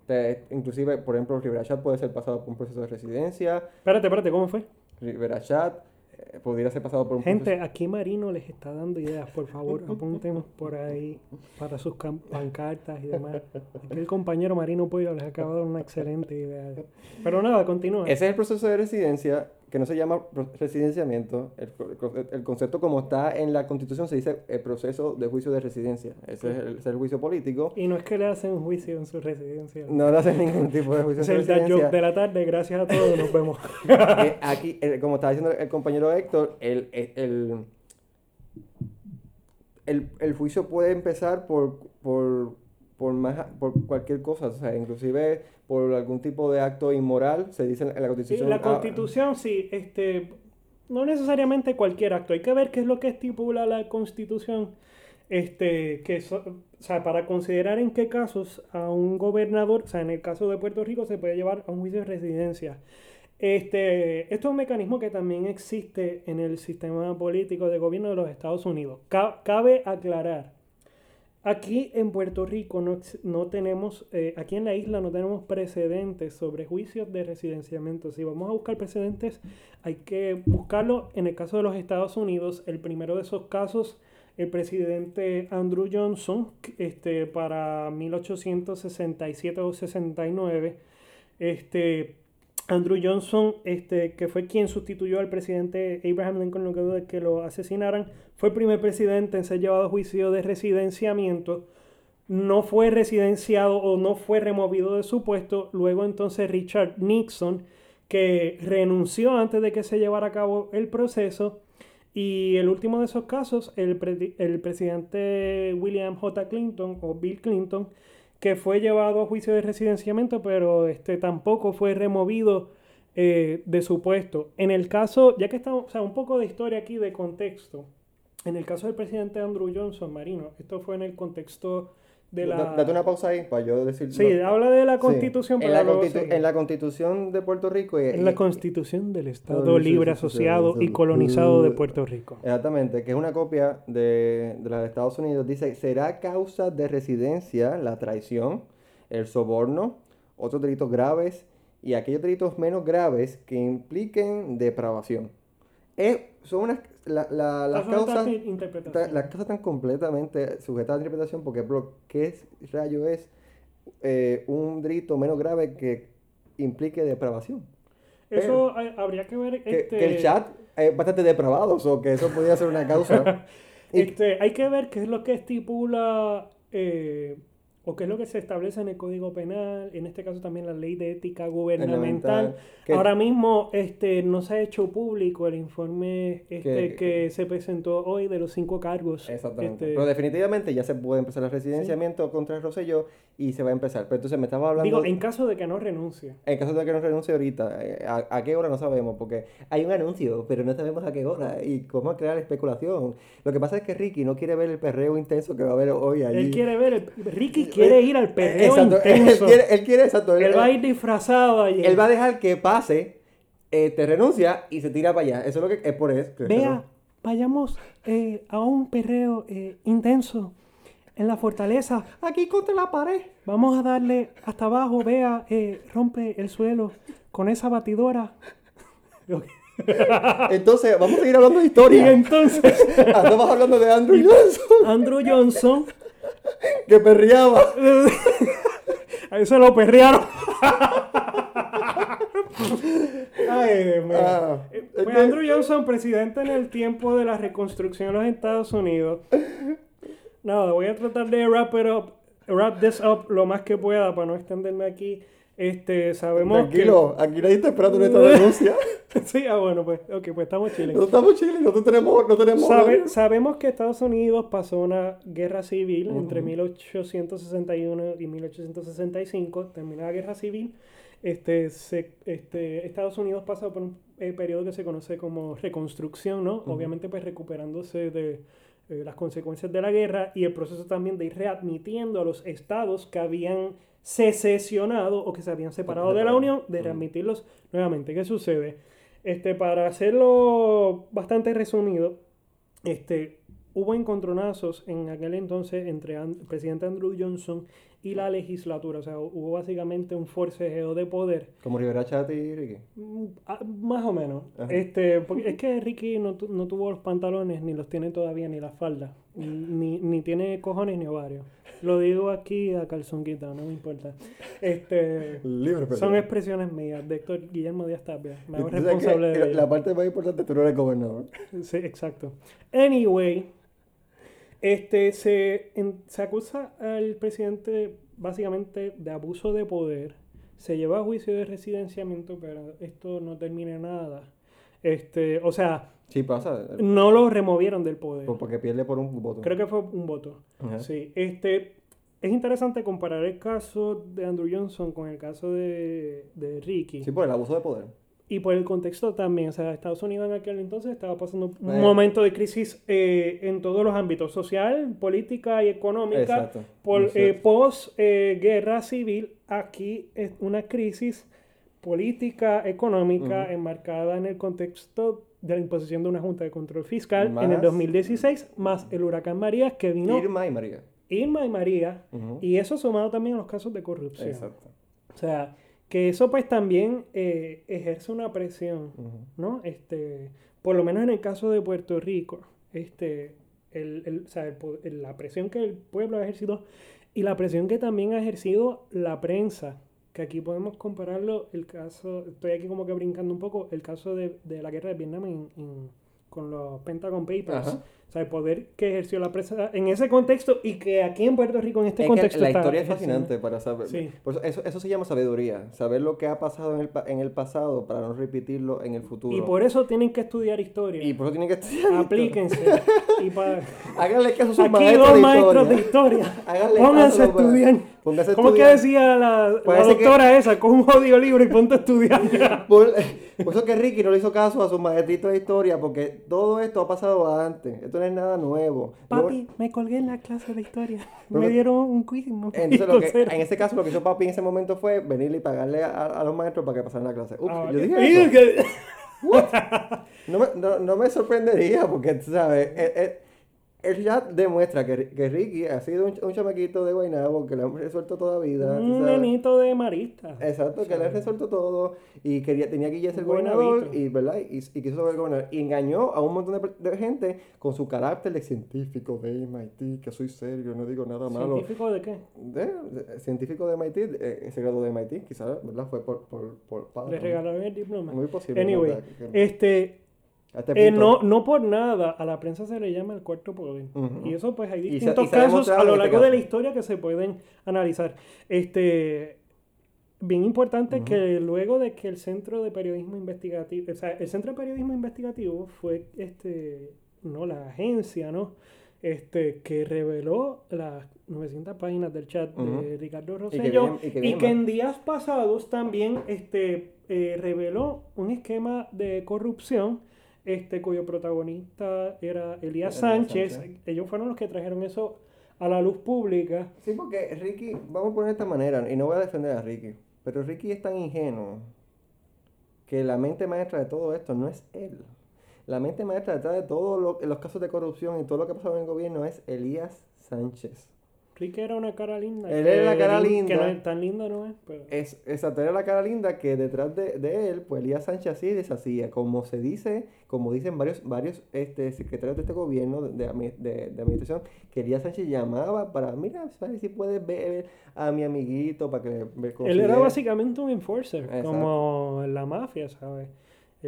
Te- inclusive, por ejemplo, Rivera Chat puede ser pasado por un proceso de residencia, Espérate, espérate, ¿cómo fue? Rivera Chat eh, podría ser pasado por un Gente, proceso... aquí Marino les está dando ideas, por favor, apunten por ahí para sus pancartas y demás. Aquí el compañero Marino Pollo les acaba de dar una excelente idea. Pero nada, continúa. Ese es el proceso de residencia, que no se llama residenciamiento. El, el concepto como está en la Constitución se dice el proceso de juicio de residencia. Ese es el, ese es el juicio político. Y no es que le hacen juicio en su residencia. No le hacen ningún tipo de juicio es de el dad joke residencia. de la tarde, gracias a todos, nos vemos. Eh, aquí, eh, como estaba diciendo el compañero Héctor, el, el, el, el- el juicio puede empezar por, por, por, más, por cualquier cosa, o sea, inclusive por algún tipo de acto inmoral, se dice en la Constitución. la ah, constitución, sí, este, no necesariamente cualquier acto, hay que ver qué es lo que estipula la constitución, este, que so- o sea, para considerar en qué casos a un gobernador, o sea, en el caso de Puerto Rico se puede llevar a un juicio de residencia. Este, esto es un mecanismo que también existe en el sistema político de gobierno de los Estados Unidos. Ca- cabe aclarar, Aquí en Puerto Rico no, no tenemos, eh, aquí en la isla no tenemos precedentes sobre juicios de residenciamiento. Si vamos a buscar precedentes, hay que buscarlo en el caso de los Estados Unidos. El primero de esos casos, el presidente Andrew Johnson, este, para 1867 o 69, este, Andrew Johnson, este, que fue quien sustituyó al presidente Abraham Lincoln luego de que lo asesinaran, fue el primer presidente en ser llevado a juicio de residenciamiento. No fue residenciado o no fue removido de su puesto. Luego entonces Richard Nixon, que renunció antes de que se llevara a cabo el proceso. Y el último de esos casos, el, pre- el presidente William J. Clinton o Bill Clinton, que fue llevado a juicio de residenciamiento, pero este tampoco fue removido eh, de su puesto. En el caso, ya que estamos, o sea, un poco de historia aquí, de contexto. En el caso del presidente Andrew Johnson, Marino, esto fue en el contexto de la... Date una pausa ahí para yo decir. Sí, habla de la Sí. constitución, en pero la, constitu- en la constitución de Puerto Rico. y- En la constitución del Estado Libre Asociado. Asociado y colonizado de Puerto Rico. Exactamente, que es una copia de, de la de Estados Unidos. Dice, será causa de residencia la traición, el soborno, otros delitos graves y aquellos delitos menos graves que impliquen depravación. Es- son unas, la- la- las causas... ta- Las causas están completamente sujetas a interpretación porque, bro, ¿qué es- rayo es eh, un delito menos grave que implique depravación? Eso habría que ver... Este, que el chat es bastante depravado, o que eso podría ser una causa. Y- Este, hay que ver qué es lo que estipula eh, o qué es lo que se establece en el Código Penal, en este caso también la Ley de Ética Gubernamental. que- Ahora mismo este, no se ha hecho público el informe este, Que- que, se presentó hoy de los cinco cargos. Exactamente. Este, Pero definitivamente ya se puede empezar el residenciamiento contra el Rosselló y se va a empezar. Pero entonces me estaba hablando... digo, en caso de que no renuncie. En caso de que no renuncie ahorita, eh, ¿a, a qué hora no sabemos? Porque hay un anuncio, pero no sabemos a qué hora y cómo crear especulación. Lo que pasa es que Ricky no quiere ver el perreo intenso que va a haber hoy allí. Él quiere ver, el- Ricky quiere ir al perreo Exacto, él intenso. quiere, él quiere, exacto. Él, Él va a ir disfrazado allí. él va a dejar que pase, eh, te renuncia y se tira para allá. Eso es lo que es por eso. Vea, vayamos eh, a un perreo eh, intenso en la fortaleza. Aquí contra la pared. Vamos a darle hasta abajo, vea, eh, rompe el suelo con esa batidora. Entonces, vamos a seguir hablando de Y historia. entonces, Estamos hablando de Andrew Johnson, Andrew Johnson, que perreaba. a eso lo perrearon. Ay, Dios mío. Ah, Eh, es pues que- Andrew Johnson, presidente en el tiempo de la reconstrucción de los Estados Unidos. Nada, voy a tratar de wrap it up, wrap this up lo más que pueda para no extenderme aquí. Este, sabemos Tranquilo, aquí nadie está esperando nuestra denuncia. que... sí, ah, bueno, pues, ok, pues estamos chiles. Nosotros estamos chiles, nosotros tenemos, no tenemos. Sabe- sabemos que Estados Unidos pasó una guerra civil entre 1861 y 1865, terminó la guerra civil. Este, se- este, Estados Unidos pasa por un eh, periodo que se conoce como reconstrucción, ¿no? Obviamente pues recuperándose de eh, las consecuencias de la guerra y el proceso también de ir readmitiendo a los estados que habían secesionado o que se habían separado de la Unión, de readmitirlos nuevamente. ¿Qué sucede? Este, para hacerlo bastante resumido, este, hubo encontronazos en aquel entonces entre el presidente Andrew Johnson y la legislatura. O sea, hubo básicamente un forcejeo de poder. Como Rivera Chat y Ricky. Mm, ah, Más o menos. Ajá. Este, porque es que Ricky no, tu- no tuvo los pantalones, ni los tiene todavía, ni la falda. Ni, ni tiene cojones ni ovarios. Lo digo aquí a calzón quitado, no me importa. Este, Libre, son expresiones mías de Héctor Guillermo Díaz Tapia. Me hago responsable de la, ello. la parte más importante, tú no eres gobernador. Sí, exacto. Anyway, este se, en- se acusa al presidente básicamente de abuso de poder. Se lleva a juicio de residenciamiento, pero esto no termina nada. Este, o sea, Sí, pasa. no lo removieron del poder. por- Porque pierde por un voto. Creo que fue un voto. Ajá. Sí, este es interesante comparar el caso de Andrew Johnson con el caso de, de Ricky. Sí, por el abuso de poder. Y por el contexto también, o sea, Estados Unidos en aquel entonces estaba pasando un Eh. momento de crisis eh, en todos los ámbitos, social, política y económica. Exacto. Por, Exacto. eh, post eh, guerra civil, aquí es una crisis política, económica, Ujú. enmarcada en el contexto de la imposición de una Junta de Control Fiscal en el Más- 2016, más el huracán María que vino Irma y María. Irma y María, Ujú. y eso sumado también a los casos de corrupción. Exacto. O sea, que eso pues también eh, ejerce una presión, Ujú. ¿no? Este, por lo menos en el caso de Puerto Rico, este, el, el- o sea, el la presión que el pueblo ha ejercido y la presión que también ha ejercido la prensa, que aquí podemos compararlo, el caso, estoy aquí como que brincando un poco, el caso de, de la guerra de Vietnam en- en- con los Pentagon Papers. Ajá. O sea, el poder que ejerció la prensa en ese contexto y que aquí en Puerto Rico en este Es que contexto la historia es ejerciendo. fascinante para saber. Sí. Por eso, eso, se llama sabiduría. Saber lo que ha pasado en el, en el pasado para no repetirlo en el futuro. Y por eso tienen que estudiar historia. Y por eso tienen que estudiar. Aplíquense. y Háganle caso a sus Aquí maestros dos maestros de historia. historia. Háganle Pónganse a estudiar. Pónganse a ¿Cómo que estudiar. decía la, la Parece que- doctora esa? Con un jodido libro y ponte a estudiar. Por, por eso que Ricky no le hizo caso a sus maestritos de historia, porque todo esto ha pasado antes. Esto no nada nuevo. Papi, me colgué en la clase de historia. Pero- me dieron un quiz. No Entonces, lo que, en ese caso, lo que hizo papi en ese momento fue venirle y pagarle a, a los maestros para que pasaran la clase. Ups, Ah, yo dije eso. que- No me, no, no me sorprendería porque, tú sabes, el, el- el chat demuestra que, que Ricky ha sido un, un chamaquito de Guaynabo que le han resuelto toda la vida. Un nenito de marista. Exacto, que le han resuelto todo y quería, tenía que ir a ser gobernador y, ¿verdad? Y, y quiso ser gobernador. Y engañó a un montón de, de gente con su carácter de científico de MIT, que soy serio, no digo nada malo. ¿Científico de qué? De- de- científico de MIT, eh, se graduó de MIT, quizás, ¿verdad? Fue por, por, por padre. Le regalaron el diploma. Muy posible. Anyway, ¿verdad? Este, este eh, no, no por nada a la prensa se le llama el cuarto poder. Y eso pues hay distintos y se ha casos a lo este largo de la historia que se pueden analizar. Este, bien importante que luego de que el Centro de Periodismo Investigativo, o sea, el Centro de Periodismo Investigativo fue este, no, la agencia, ¿no? Este, que reveló las 900 páginas del chat de. Ricardo que Rosselló y que y en días pasados también este, eh, reveló un esquema de corrupción este, cuyo protagonista era Elías Sánchez. Sánchez. Ellos fueron los que trajeron eso a la luz pública. Sí, porque Ricky, vamos a poner de esta manera, y no voy a defender a Ricky, pero Ricky es tan ingenuo que la mente maestra de todo esto no es él. La mente maestra detrás de todos los casos de corrupción y todo lo que ha pasado en el gobierno es Elías Sánchez. Ricky era una cara linda. Él era la cara lin- linda. Que no es tan linda, ¿no es? Pero- Es, exacto, era la cara linda que detrás de, de él, pues Elías Sánchez así deshacía, como se dice, como dicen varios, varios este, secretarios de este gobierno de, de admi- de- de administración, que Elías Sánchez llamaba para, mira, ¿sabes si puedes ver a mi amiguito para que le me Él era considere". básicamente un enforcer, Exacto. como la mafia, ¿sabes?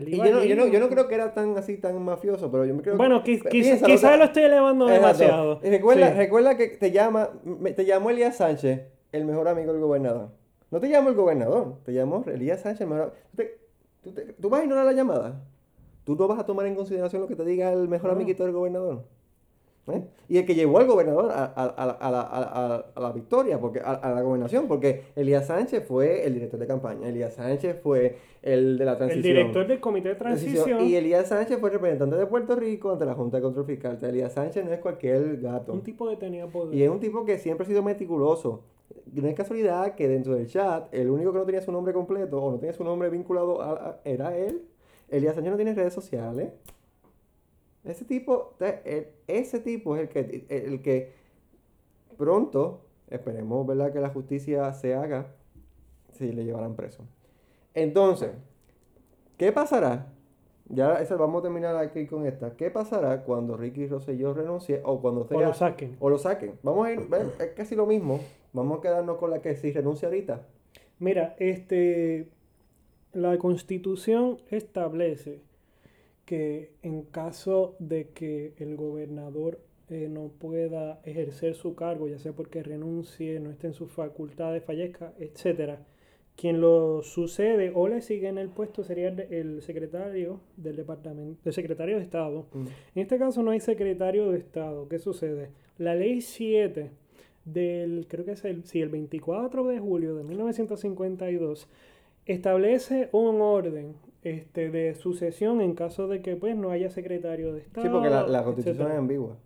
Y yo no, yo, no, yo no creo que era tan así, tan mafioso, pero yo me creo Bueno, que... o quizás sea, lo estoy elevando demasiado. Y recuerda, Sí. recuerda que te llama, te llamó Elías Sánchez, el mejor amigo del gobernador. No te llamó el gobernador, te llamó Elías Sánchez, el mejor ¿Tú, te- tú te- tú vas a ignorar la llamada? ¿Tú no vas a tomar en consideración lo que te diga el mejor No. amiguito del gobernador? ¿Eh? Y el que llevó al gobernador a, a- a la- a la, victoria, porque, a, la gobernación, porque Elías Sánchez fue el director de campaña, Elías Sánchez fue el de la El transición. director del comité de transición, Y Elías Sánchez fue representante de Puerto Rico ante la Junta de Control Fiscal. O sea, Elías Sánchez no es cualquier gato. un tipo que tenía poder. Y es un tipo que siempre ha sido meticuloso. No es casualidad que dentro del chat, el único que no tenía su nombre completo o no tenía su nombre vinculado a, a- era él. Elías Sánchez no tiene redes sociales. Ese tipo, ese tipo es el que, el que pronto, esperemos, ¿verdad? Que la justicia se haga, si le llevarán preso. Entonces, ¿qué pasará? Ya esa, vamos a terminar aquí con esta. ¿Qué pasará cuando Ricky Rosselló renuncie o cuando sea... o lo saquen. O lo saquen. Vamos a ir, es casi lo mismo. Vamos a quedarnos con la que si renuncia ahorita. Mira, este, la constitución establece que en caso de que el gobernador eh, no pueda ejercer su cargo, ya sea porque renuncie, no esté en sus facultades, fallezca, etcétera, quien lo sucede o le sigue en el puesto sería el, secretario del departamento, el secretario de Estado. En este caso no hay secretario de Estado. ¿Qué sucede? La ley 7 del, creo que es el, sí, el 24 de julio de 1952, establece un orden este, de sucesión en caso de que pues no haya secretario de Estado. Sí, porque la, la constitución etcétera. es ambigua.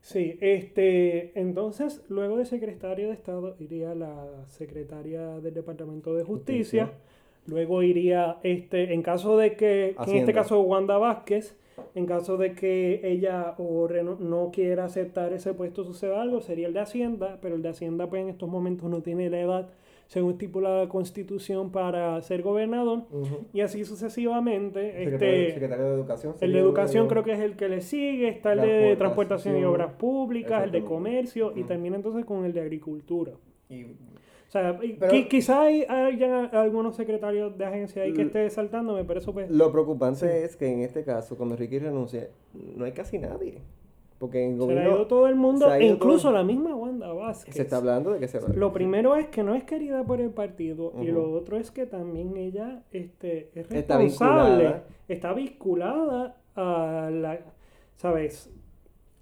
Sí, este, entonces luego de secretario de Estado iría la secretaria del Departamento de Justicia, Justicia. luego iría, este, en caso de que, que en este caso Wanda Vázquez, en caso de que ella o reno- no quiera aceptar ese puesto suceda algo, sería el de Hacienda, pero el de Hacienda pues en estos momentos no tiene la edad, según estipula la Constitución, para ser gobernador, y así sucesivamente. Secretario, este, secretario de Educación. el de educación creo que es el que le sigue, está el de Transportación. y obras públicas, el de comercio y termina entonces con el de agricultura. Y- O sea, y Pero- qui- quizá hay, algunos secretarios de agencia ahí que esté saltándome, pero eso pues Lo preocupante Sí. es que en este caso, cuando Ricky renuncie, no hay casi nadie. Porque en el se le ha ido todo el mundo, e incluso todo- la misma Wanda Vázquez. se está hablando de que se va. Lo primero es que no es querida por el partido y lo otro es que también ella este, es Está responsable, vinculada. está vinculada a la, ¿sabes?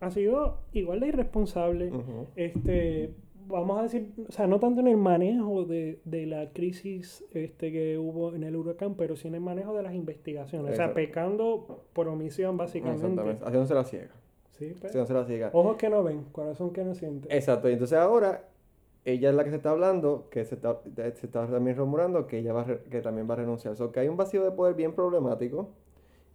Ha sido igual de irresponsable, este, vamos a decir, o sea, no tanto en el manejo de, de la crisis este, que hubo en el huracán, pero sí en el manejo de las investigaciones, o sea, pecando por omisión básicamente. Exactamente, haciéndose la ciega. Sí, pues. si no se. Ojos que no ven, corazón que no siente. Exacto, y entonces ahora ella es la que se está hablando, que se está, se está también rumorando que ella va que también va a renunciar. O que hay un vacío de poder bien problemático.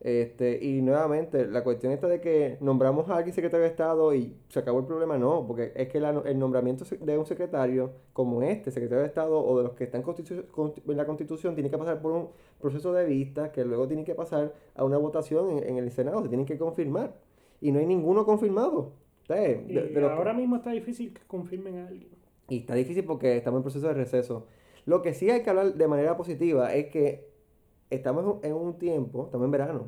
Este, y nuevamente, la cuestión esta de que nombramos a alguien secretario de Estado y se acabó el problema, no, porque es que la- el nombramiento de un secretario como este, secretario de Estado, o de los que están constitu- en la Constitución, tiene que pasar por un proceso de vista que luego tiene que pasar a una votación en, en el Senado, se tienen que confirmar. Y no hay ninguno confirmado. De- Y de ahora mismo está difícil que confirmen a alguien. y está difícil porque estamos en proceso de receso. Lo que sí hay que hablar de manera positiva es que estamos en un tiempo, estamos en verano.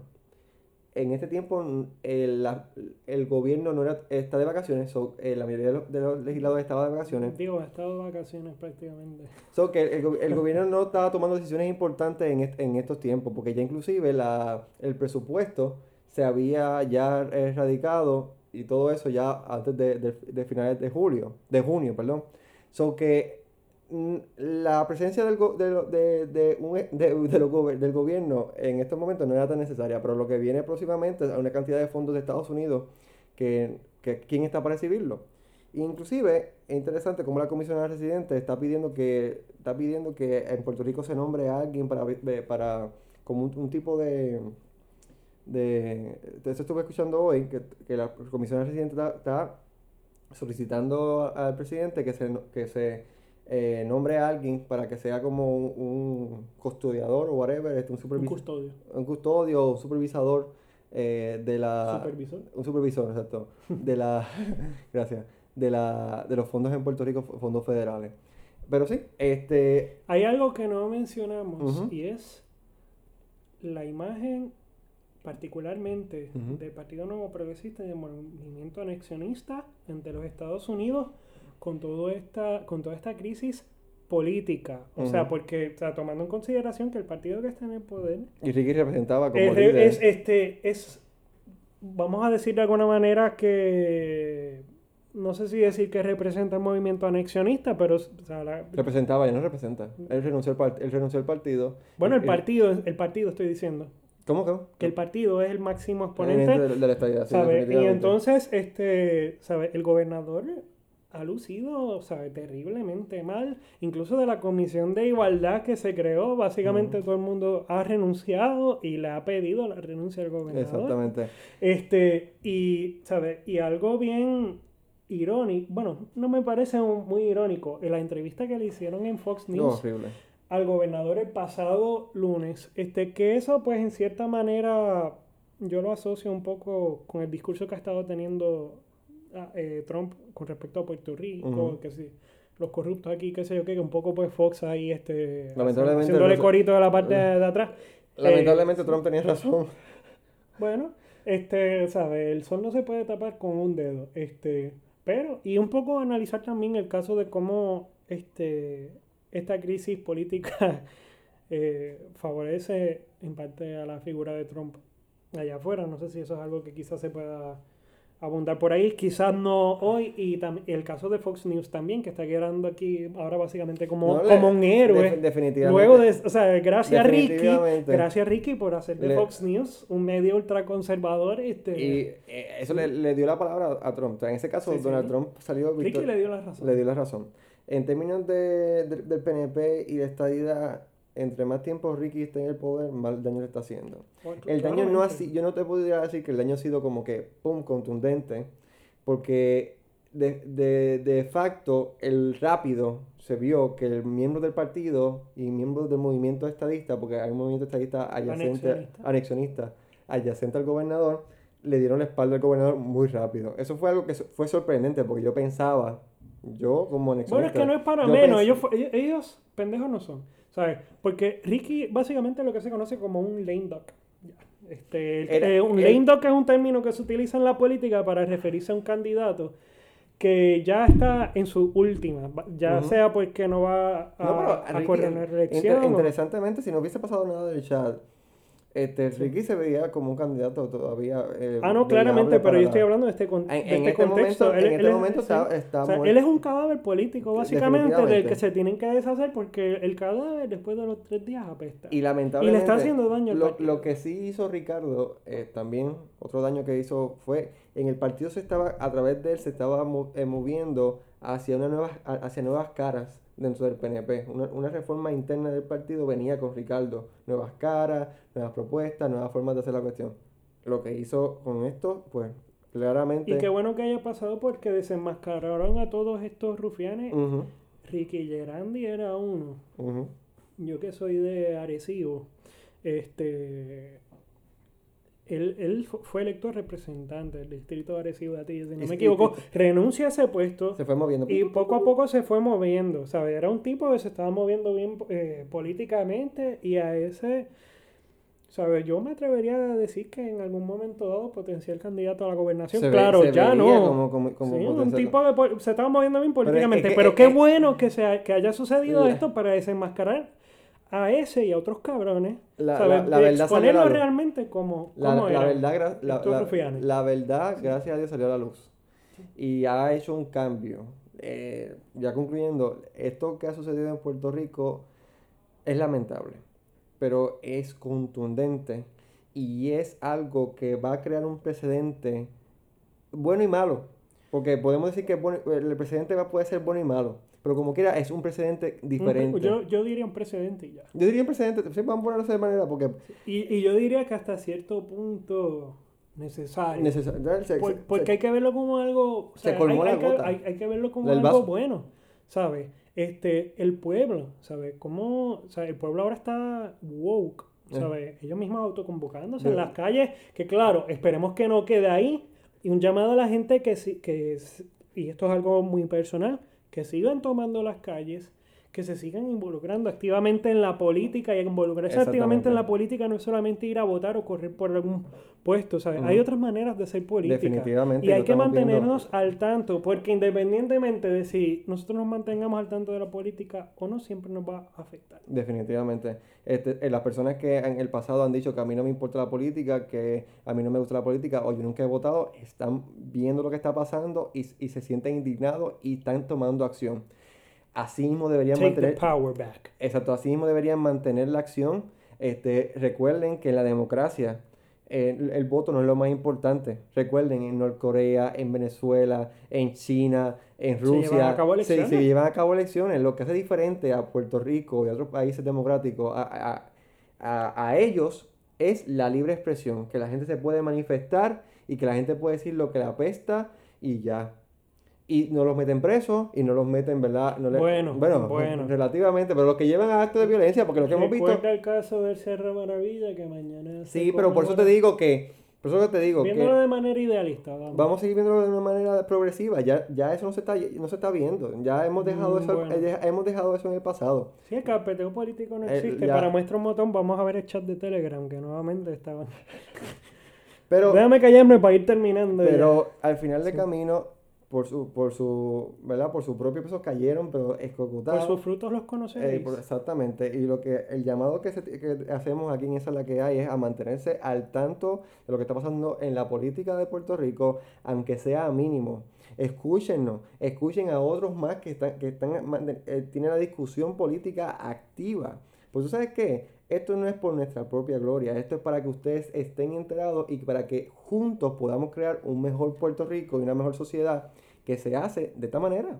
En este tiempo el, la- el gobierno no era- está de vacaciones, so, eh, la mayoría de los, de los legisladores estaba de vacaciones. Digo, ha estado de vacaciones prácticamente. So que el, el gobierno no estaba tomando decisiones importantes en, est- en estos tiempos, porque ya inclusive la, el presupuesto se había ya erradicado y todo eso ya antes de, de- de finales de julio, de junio, perdón. So que mm, la presencia del, go- de, de, un del gobierno en estos momentos no era tan necesaria, pero lo que viene próximamente es una cantidad de fondos de Estados Unidos que, que quién está para recibirlo. Inclusive es interesante cómo la comisionada residente está pidiendo que está pidiendo que en Puerto Rico se nombre a alguien para ve- para como un tipo de de, de eso estuve escuchando hoy que, que la comisionada residente está, está solicitando al presidente que se que se eh, nombre a alguien para que sea como un, un custodiador o whatever, este, un Un supervisor, custodio. un custodio o supervisador eh, de la Supervisor. un supervisor, exacto, de la, gracias, de la, de los fondos en Puerto Rico, fondos federales. Pero sí, este, Hay algo que no mencionamos y es la imagen particularmente Ujú. del Partido Nuevo Progresista y del movimiento anexionista entre los Estados Unidos con, todo esta, con toda esta crisis política. O sea, porque o sea, tomando en consideración que el partido que está en el poder y Ricky representaba como es, líder. es, este, es, vamos a decir de alguna manera que, no sé si decir que representa el movimiento anexionista, pero o sea, la- representaba, ya no representa. Él renunció al, part- él renunció al partido. bueno, el Y- partido, el partido estoy diciendo, ¿Cómo que? que el partido es el máximo exponente, de, de la estadidad, sí, ¿sabe? Y entonces, este, ¿sabe? El gobernador ha lucido, ¿sabe? Terriblemente mal, incluso de la comisión de igualdad que se creó, básicamente todo el mundo ha renunciado y le ha pedido la renuncia al gobernador. Exactamente. Este, y, ¿sabes? Y algo bien irónico, bueno, no me parece un- muy irónico, en la entrevista que le hicieron en Fox No, News horrible. Al gobernador el pasado lunes, este, que eso pues en cierta manera yo lo asocio un poco con el discurso que ha estado teniendo ah, eh, Trump con respecto a Puerto Rico, que sí, los corruptos aquí, qué sé yo qué, que un poco pues Fox ahí, este, Lamentablemente, haciéndole corito de la parte de, de atrás. Lamentablemente Eh, Trump tenía razón. bueno, este, ¿sabes? El sol no se puede tapar con un dedo. Este, pero, y un poco analizar también el caso de cómo este, esta crisis política eh, favorece en parte a la figura de Trump allá afuera. No sé si eso es algo que quizás se pueda abundar por ahí, quizás no hoy, y el caso de Fox News también, que está quedando aquí ahora básicamente como, No, como un héroe. def- definitivamente. Luego de, o sea, gracias Ricky, gracias Ricky por hacer de Le- Fox News un medio ultraconservador. Este, Y eh, eso le, le dio la palabra a Trump. O sea, en ese caso, Sí, sí. Donald Trump salió Ricky victor- le dio la razón. Le dio la razón. En términos de, de- del PNP y de estadidad, entre más tiempo Ricky esté en el poder, más daño le está haciendo. El daño no ha sido, yo no te podría decir que el daño ha sido como que, pum, contundente, porque de, de, de facto el rápido se vio que el miembro del partido y miembros del movimiento estadista, porque hay un movimiento estadista adyacente, Anexionista. anexionista, adyacente al gobernador, le dieron la espalda al gobernador muy rápido. Eso fue algo que fue sorprendente, porque yo pensaba, yo como Bueno, es que no es para menos. Ellos, ellos, pendejos no son. ¿Sabes? Porque Ricky básicamente lo que se conoce como un lame duck. Este, Era- eh, un lame duck es un término que se utiliza en la política para referirse a un candidato que ya está en su última, ya Ujú. sea porque no va a, No, a correr una inter- o- interesantemente, si no hubiese pasado nada del chat, Este, Ricky se veía como un candidato todavía. eh, Ah, no, claramente, pero yo estoy hablando de este, con- En- de en este este contexto. momento- en este es- momento está- está O sea, él es un cadáver político, básicamente, del que se tienen que deshacer porque el cadáver después de los tres días apesta. Y lamentablemente. está haciendo daño al lo, partido. lo que sí hizo Ricardo, eh, también, otro daño que hizo fue. En el partido se estaba, a través de él, se estaba eh, moviendo hacia, una nueva, hacia nuevas caras dentro del PNP. Una, una reforma interna del partido venía con Ricardo. Nuevas caras, nuevas propuestas, nuevas formas de hacer la cuestión. Lo que hizo con esto, pues, claramente. Y qué bueno que haya pasado porque desenmascararon a todos estos rufianes. Ujú, Ricky Gerandi era uno. Yo que soy de Arecibo, este, él, él fu- fue electo representante del distrito de Arecibo de Atillo, si no me equivoco, renuncia a ese puesto Se fue moviendo. y poco a poco se fue moviendo, ¿sabes? Era un tipo que se estaba moviendo bien eh, políticamente y a ese, ¿sabes? Yo me atrevería a decir que en algún momento dado potencial candidato a la gobernación, Se claro, ya no. como- como- como Sí, un tipo de se estaba moviendo bien Pero es- es políticamente, que- pero es qué bueno que, se, que haya sucedido La- esto para desenmascarar a ese y a otros cabrones, La- ¿sabes? la- la De verdad exponerlo realmente como, La, como verdad, la, verdad, gracias a Dios salió a la luz. Y ha hecho un cambio. Eh, ya concluyendo, esto que ha sucedido en Puerto Rico es lamentable, pero es contundente y es algo que va a crear un precedente bueno y malo. Porque podemos decir que el precedente va a poder ser bueno y malo, pero como quiera es un precedente diferente. Yo, yo diría un precedente y ya. Yo diría un precedente, sí, vamos a ponerlo de manera porque Y, y yo diría que hasta cierto punto necesario. neces- se- Por- se- porque se- hay que verlo como algo. o se sea, colmó hay, la hay que, gota. hay- hay que verlo como algo vaso. bueno, ¿sabes? Este, el pueblo, ¿sabes? Cómo, o sea, el pueblo ahora está woke, Eh. ¿sabes? Ellos mismos autoconvocándose en las calles, que claro, esperemos que no quede ahí. Y un llamado a la gente que, que y esto es algo muy personal, que sigan tomando las calles, que se sigan involucrando activamente en la política y involucrarse activamente en la política no es solamente ir a votar o correr por algún puesto, ¿sabes? Hay otras maneras de ser política. Definitivamente, Y hay que viendo. mantenernos al tanto, porque independientemente de si nosotros nos mantengamos al tanto de la política o no, siempre nos va a afectar. Definitivamente. Este, eh, las personas que en el pasado han dicho que a mí no me importa la política, que a mí no me gusta la política o yo nunca he votado, están viendo lo que está pasando y, y se sienten indignados y están tomando acción. Así mismo deberían Take the mantener... power back. Exacto, así mismo deberían mantener la acción. Este, recuerden que en la democracia eh, el, el voto no es lo más importante. Recuerden, en Norcorea, en Venezuela, en China, en Se llevan Rusia, a cabo se, elecciones. se llevan a cabo elecciones. Lo que hace diferente a Puerto Rico y a otros países democráticos, a, a- a- a ellos, es la libre expresión. Que la gente se puede manifestar y que la gente puede decir lo que le apesta y ya. Y no los meten presos y no los meten, ¿verdad? No le- Bueno, bueno, bueno. relativamente, pero los que llevan a actos de violencia, porque lo que hemos visto. El caso del Cerro Maravilla que mañana Sí, pero por eso te digo que. Por eso que te digo Viéndolo que. de manera idealista, vamos. Vamos a seguir viéndolo de una manera progresiva. Ya, ya eso no se está, no se está viendo. Ya hemos dejado, Mm, eso, bueno. eh, hemos dejado eso en el pasado. Si el carpeteo político no Eh, existe, para muestra un botón vamos a ver el chat de Telegram, que nuevamente estaban... Pero, Déjame callarme para ir terminando. ya. pero al final del camino, por su, por su, ¿verdad? Por su propio peso cayeron, pero Por escocutados. sus frutos los Eh, conoceréis. por- exactamente. Y lo que el llamado que, se- que hacemos aquí en esa la que hay es a mantenerse al tanto de lo que está pasando en la política de Puerto Rico, aunque sea a mínimo. Escúchenos, escuchen a otros más que están, que están eh, tienen la discusión política activa. Pues tú sabes qué, esto no es por nuestra propia gloria, esto es para que ustedes estén enterados y para que juntos podamos crear un mejor Puerto Rico y una mejor sociedad que se hace de esta manera.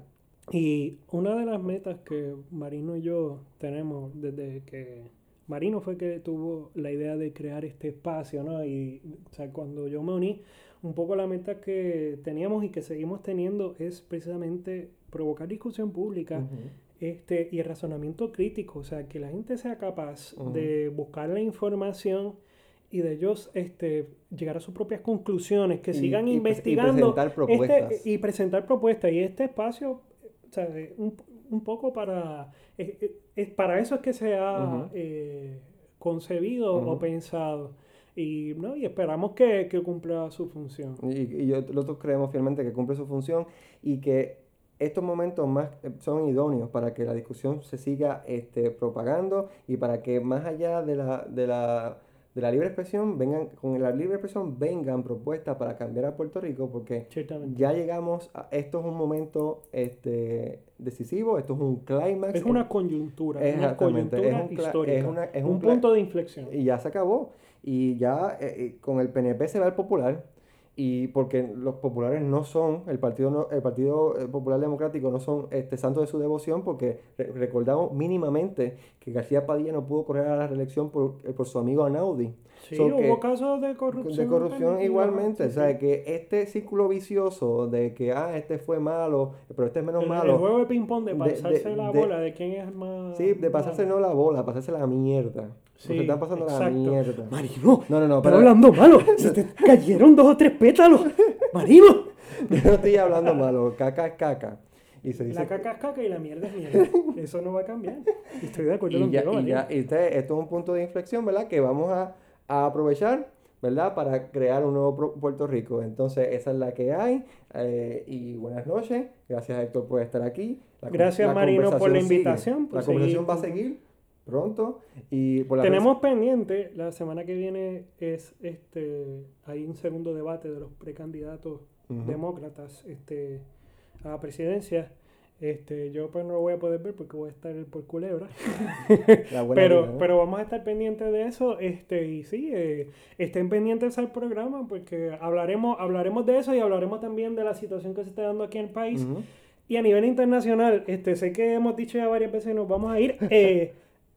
Y una de las metas que Marino y yo tenemos desde que Marino fue que tuvo la idea de crear este espacio, ¿no? Y o sea, cuando yo me uní, un poco la meta que teníamos y que seguimos teniendo es precisamente provocar discusión pública Ujú. este, y el razonamiento crítico, o sea, que la gente sea capaz Ujú. de buscar la información y de ellos este, llegar a sus propias conclusiones, que Y- sigan y pre- y investigando presentar este- propuestas. y presentar propuestas. Y este espacio, o sea, eh, un, un poco para, es, es- es- para eso es que se ha Ujú. eh, concebido o Ujú. pensado. Y, ¿no? y esperamos que, que cumpla su función. Y, y yo- nosotros creemos fielmente que cumple su función y que estos momentos más eh, son idóneos para que la discusión se siga este, propagando y para que más allá de la, de la de la libre expresión, vengan, con la libre expresión vengan propuestas para cambiar a Puerto Rico, porque ya llegamos, a, esto es un momento este, decisivo, esto es un clímax. Es una coyuntura, una Exactamente, coyuntura es un histórica, es una- es un, punto de inflexión. y ya se acabó. Y ya eh, eh, con el PNP se va el popular. Y porque los populares no son, el Partido, no- el partido eh, Popular Democrático no son este, santos de su devoción, porque re- recordamos mínimamente que García Padilla no pudo correr a la reelección por, eh, por su amigo Anaudi. Sí, So que- hubo casos de corrupción. de corrupción igualmente, sí, o sea, que este círculo vicioso de que, ah, este fue malo, pero este es menos el, malo. el juego de ping-pong de pasarse de- la de- bola de quién es más. Sí, de pasarse no la bola, pasarse la mierda. Sí, se están pasando la exacto. mierda. Marino, No, no, no, pero- hablando malo. Se te cayeron dos o tres pétalos. Marino. Yo no estoy hablando malo, caca es caca. Y se dice La caca es caca y la mierda es mierda. Eso no va a cambiar. Estoy de acuerdo y ya, y ya, Marino. y usted, esto es un punto de inflexión, ¿verdad? Que vamos a, a aprovechar, ¿verdad? Para crear un nuevo Puerto Rico. Entonces, esa es la que hay. eh, y buenas noches. Gracias, Héctor, por estar aquí. La Gracias, Marino, por la invitación, por La conversación va a seguir pronto. Y por la Tenemos pendiente, la semana que viene es este hay un segundo debate de los precandidatos demócratas este, a la presidencia. Este, yo pues no lo voy a poder ver porque voy a estar por culebra. la buena pero, vida, ¿no? pero vamos a estar pendientes de eso. Este, y sí, eh, estén pendientes al programa porque hablaremos, hablaremos de eso y hablaremos también de la situación que se está dando aquí en el país. Ujú. Y a nivel internacional, este, sé que hemos dicho ya varias veces, nos vamos a ir. Eh,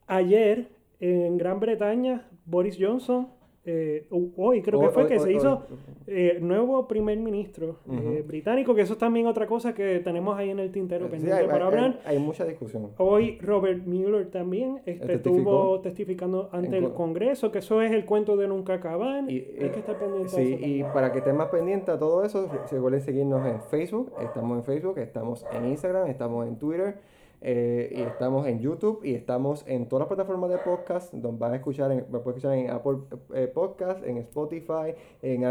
ayer, en Gran Bretaña, Boris Johnson, eh, hoy creo que fue hoy- que hoy- se hizo eh, nuevo primer ministro eh, británico, que eso es también otra cosa que tenemos ahí en el tintero Sí, pendiente hay, para hay- hablar. hay mucha discusión. Hoy Robert Mueller también este, estuvo testificando ante En el co- Congreso, que eso es el cuento de nunca acabar. Y- Hay que estar pendiente Sí, eso. y para que estén más pendientes a todo eso, se- recuerden seguirnos en Facebook, estamos en Facebook, estamos en Instagram, estamos en Twitter, eh, y estamos en YouTube, y estamos en todas las plataformas de podcast, donde van a escuchar, en, me pueden escuchar en Apple eh, Podcast, en Spotify, en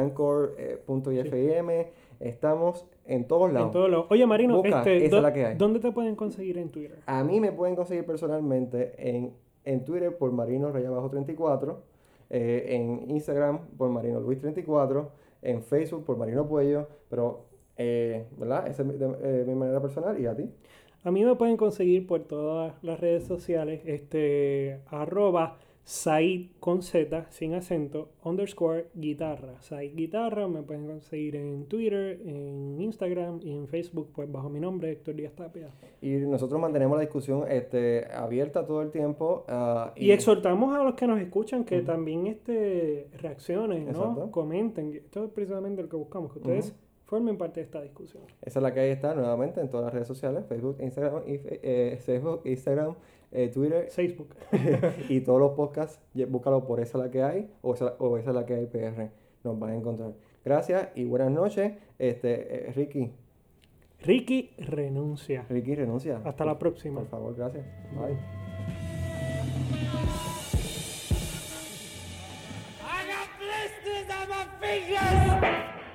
Anchor.fm, estamos en todos lados. En todos lados. Oye, Marino, Busca, este, esa es ¿dó- la que hay. ¿dónde te pueden conseguir en Twitter? A mí me pueden conseguir personalmente en, en Twitter por Marino Rey Abajo 34, eh, en Instagram por Marino Luis 34, en Facebook por Marino Puello, pero, eh, ¿verdad? Esa es mi, de- eh, mi manera personal y a ti. A mí me pueden conseguir por todas las redes sociales, este, arroba Said con Z, sin acento, underscore guitarra. Said Guitarra, me pueden conseguir en Twitter, en Instagram y en Facebook, pues bajo mi nombre, Héctor Díaz Tapia. Y nosotros mantenemos la discusión este, abierta todo el tiempo. ah, Y exhortamos a los que nos escuchan que también este, reaccionen, ¿no? Exacto. Comenten. Esto es precisamente lo que buscamos, que ustedes formen parte de esta discusión. Esa es la que ahí está nuevamente en todas las redes sociales, Facebook, Instagram, eh, Facebook, Instagram eh, Twitter. Facebook. y todos los podcasts, búscalo por esa la que hay o esa, o esa la que hay PR. Nos van a encontrar. Gracias y buenas noches. Este, eh, Ricky. Ricky renuncia. Ricky renuncia. Hasta la próxima. Por favor, gracias. Bye. I got blisters on my!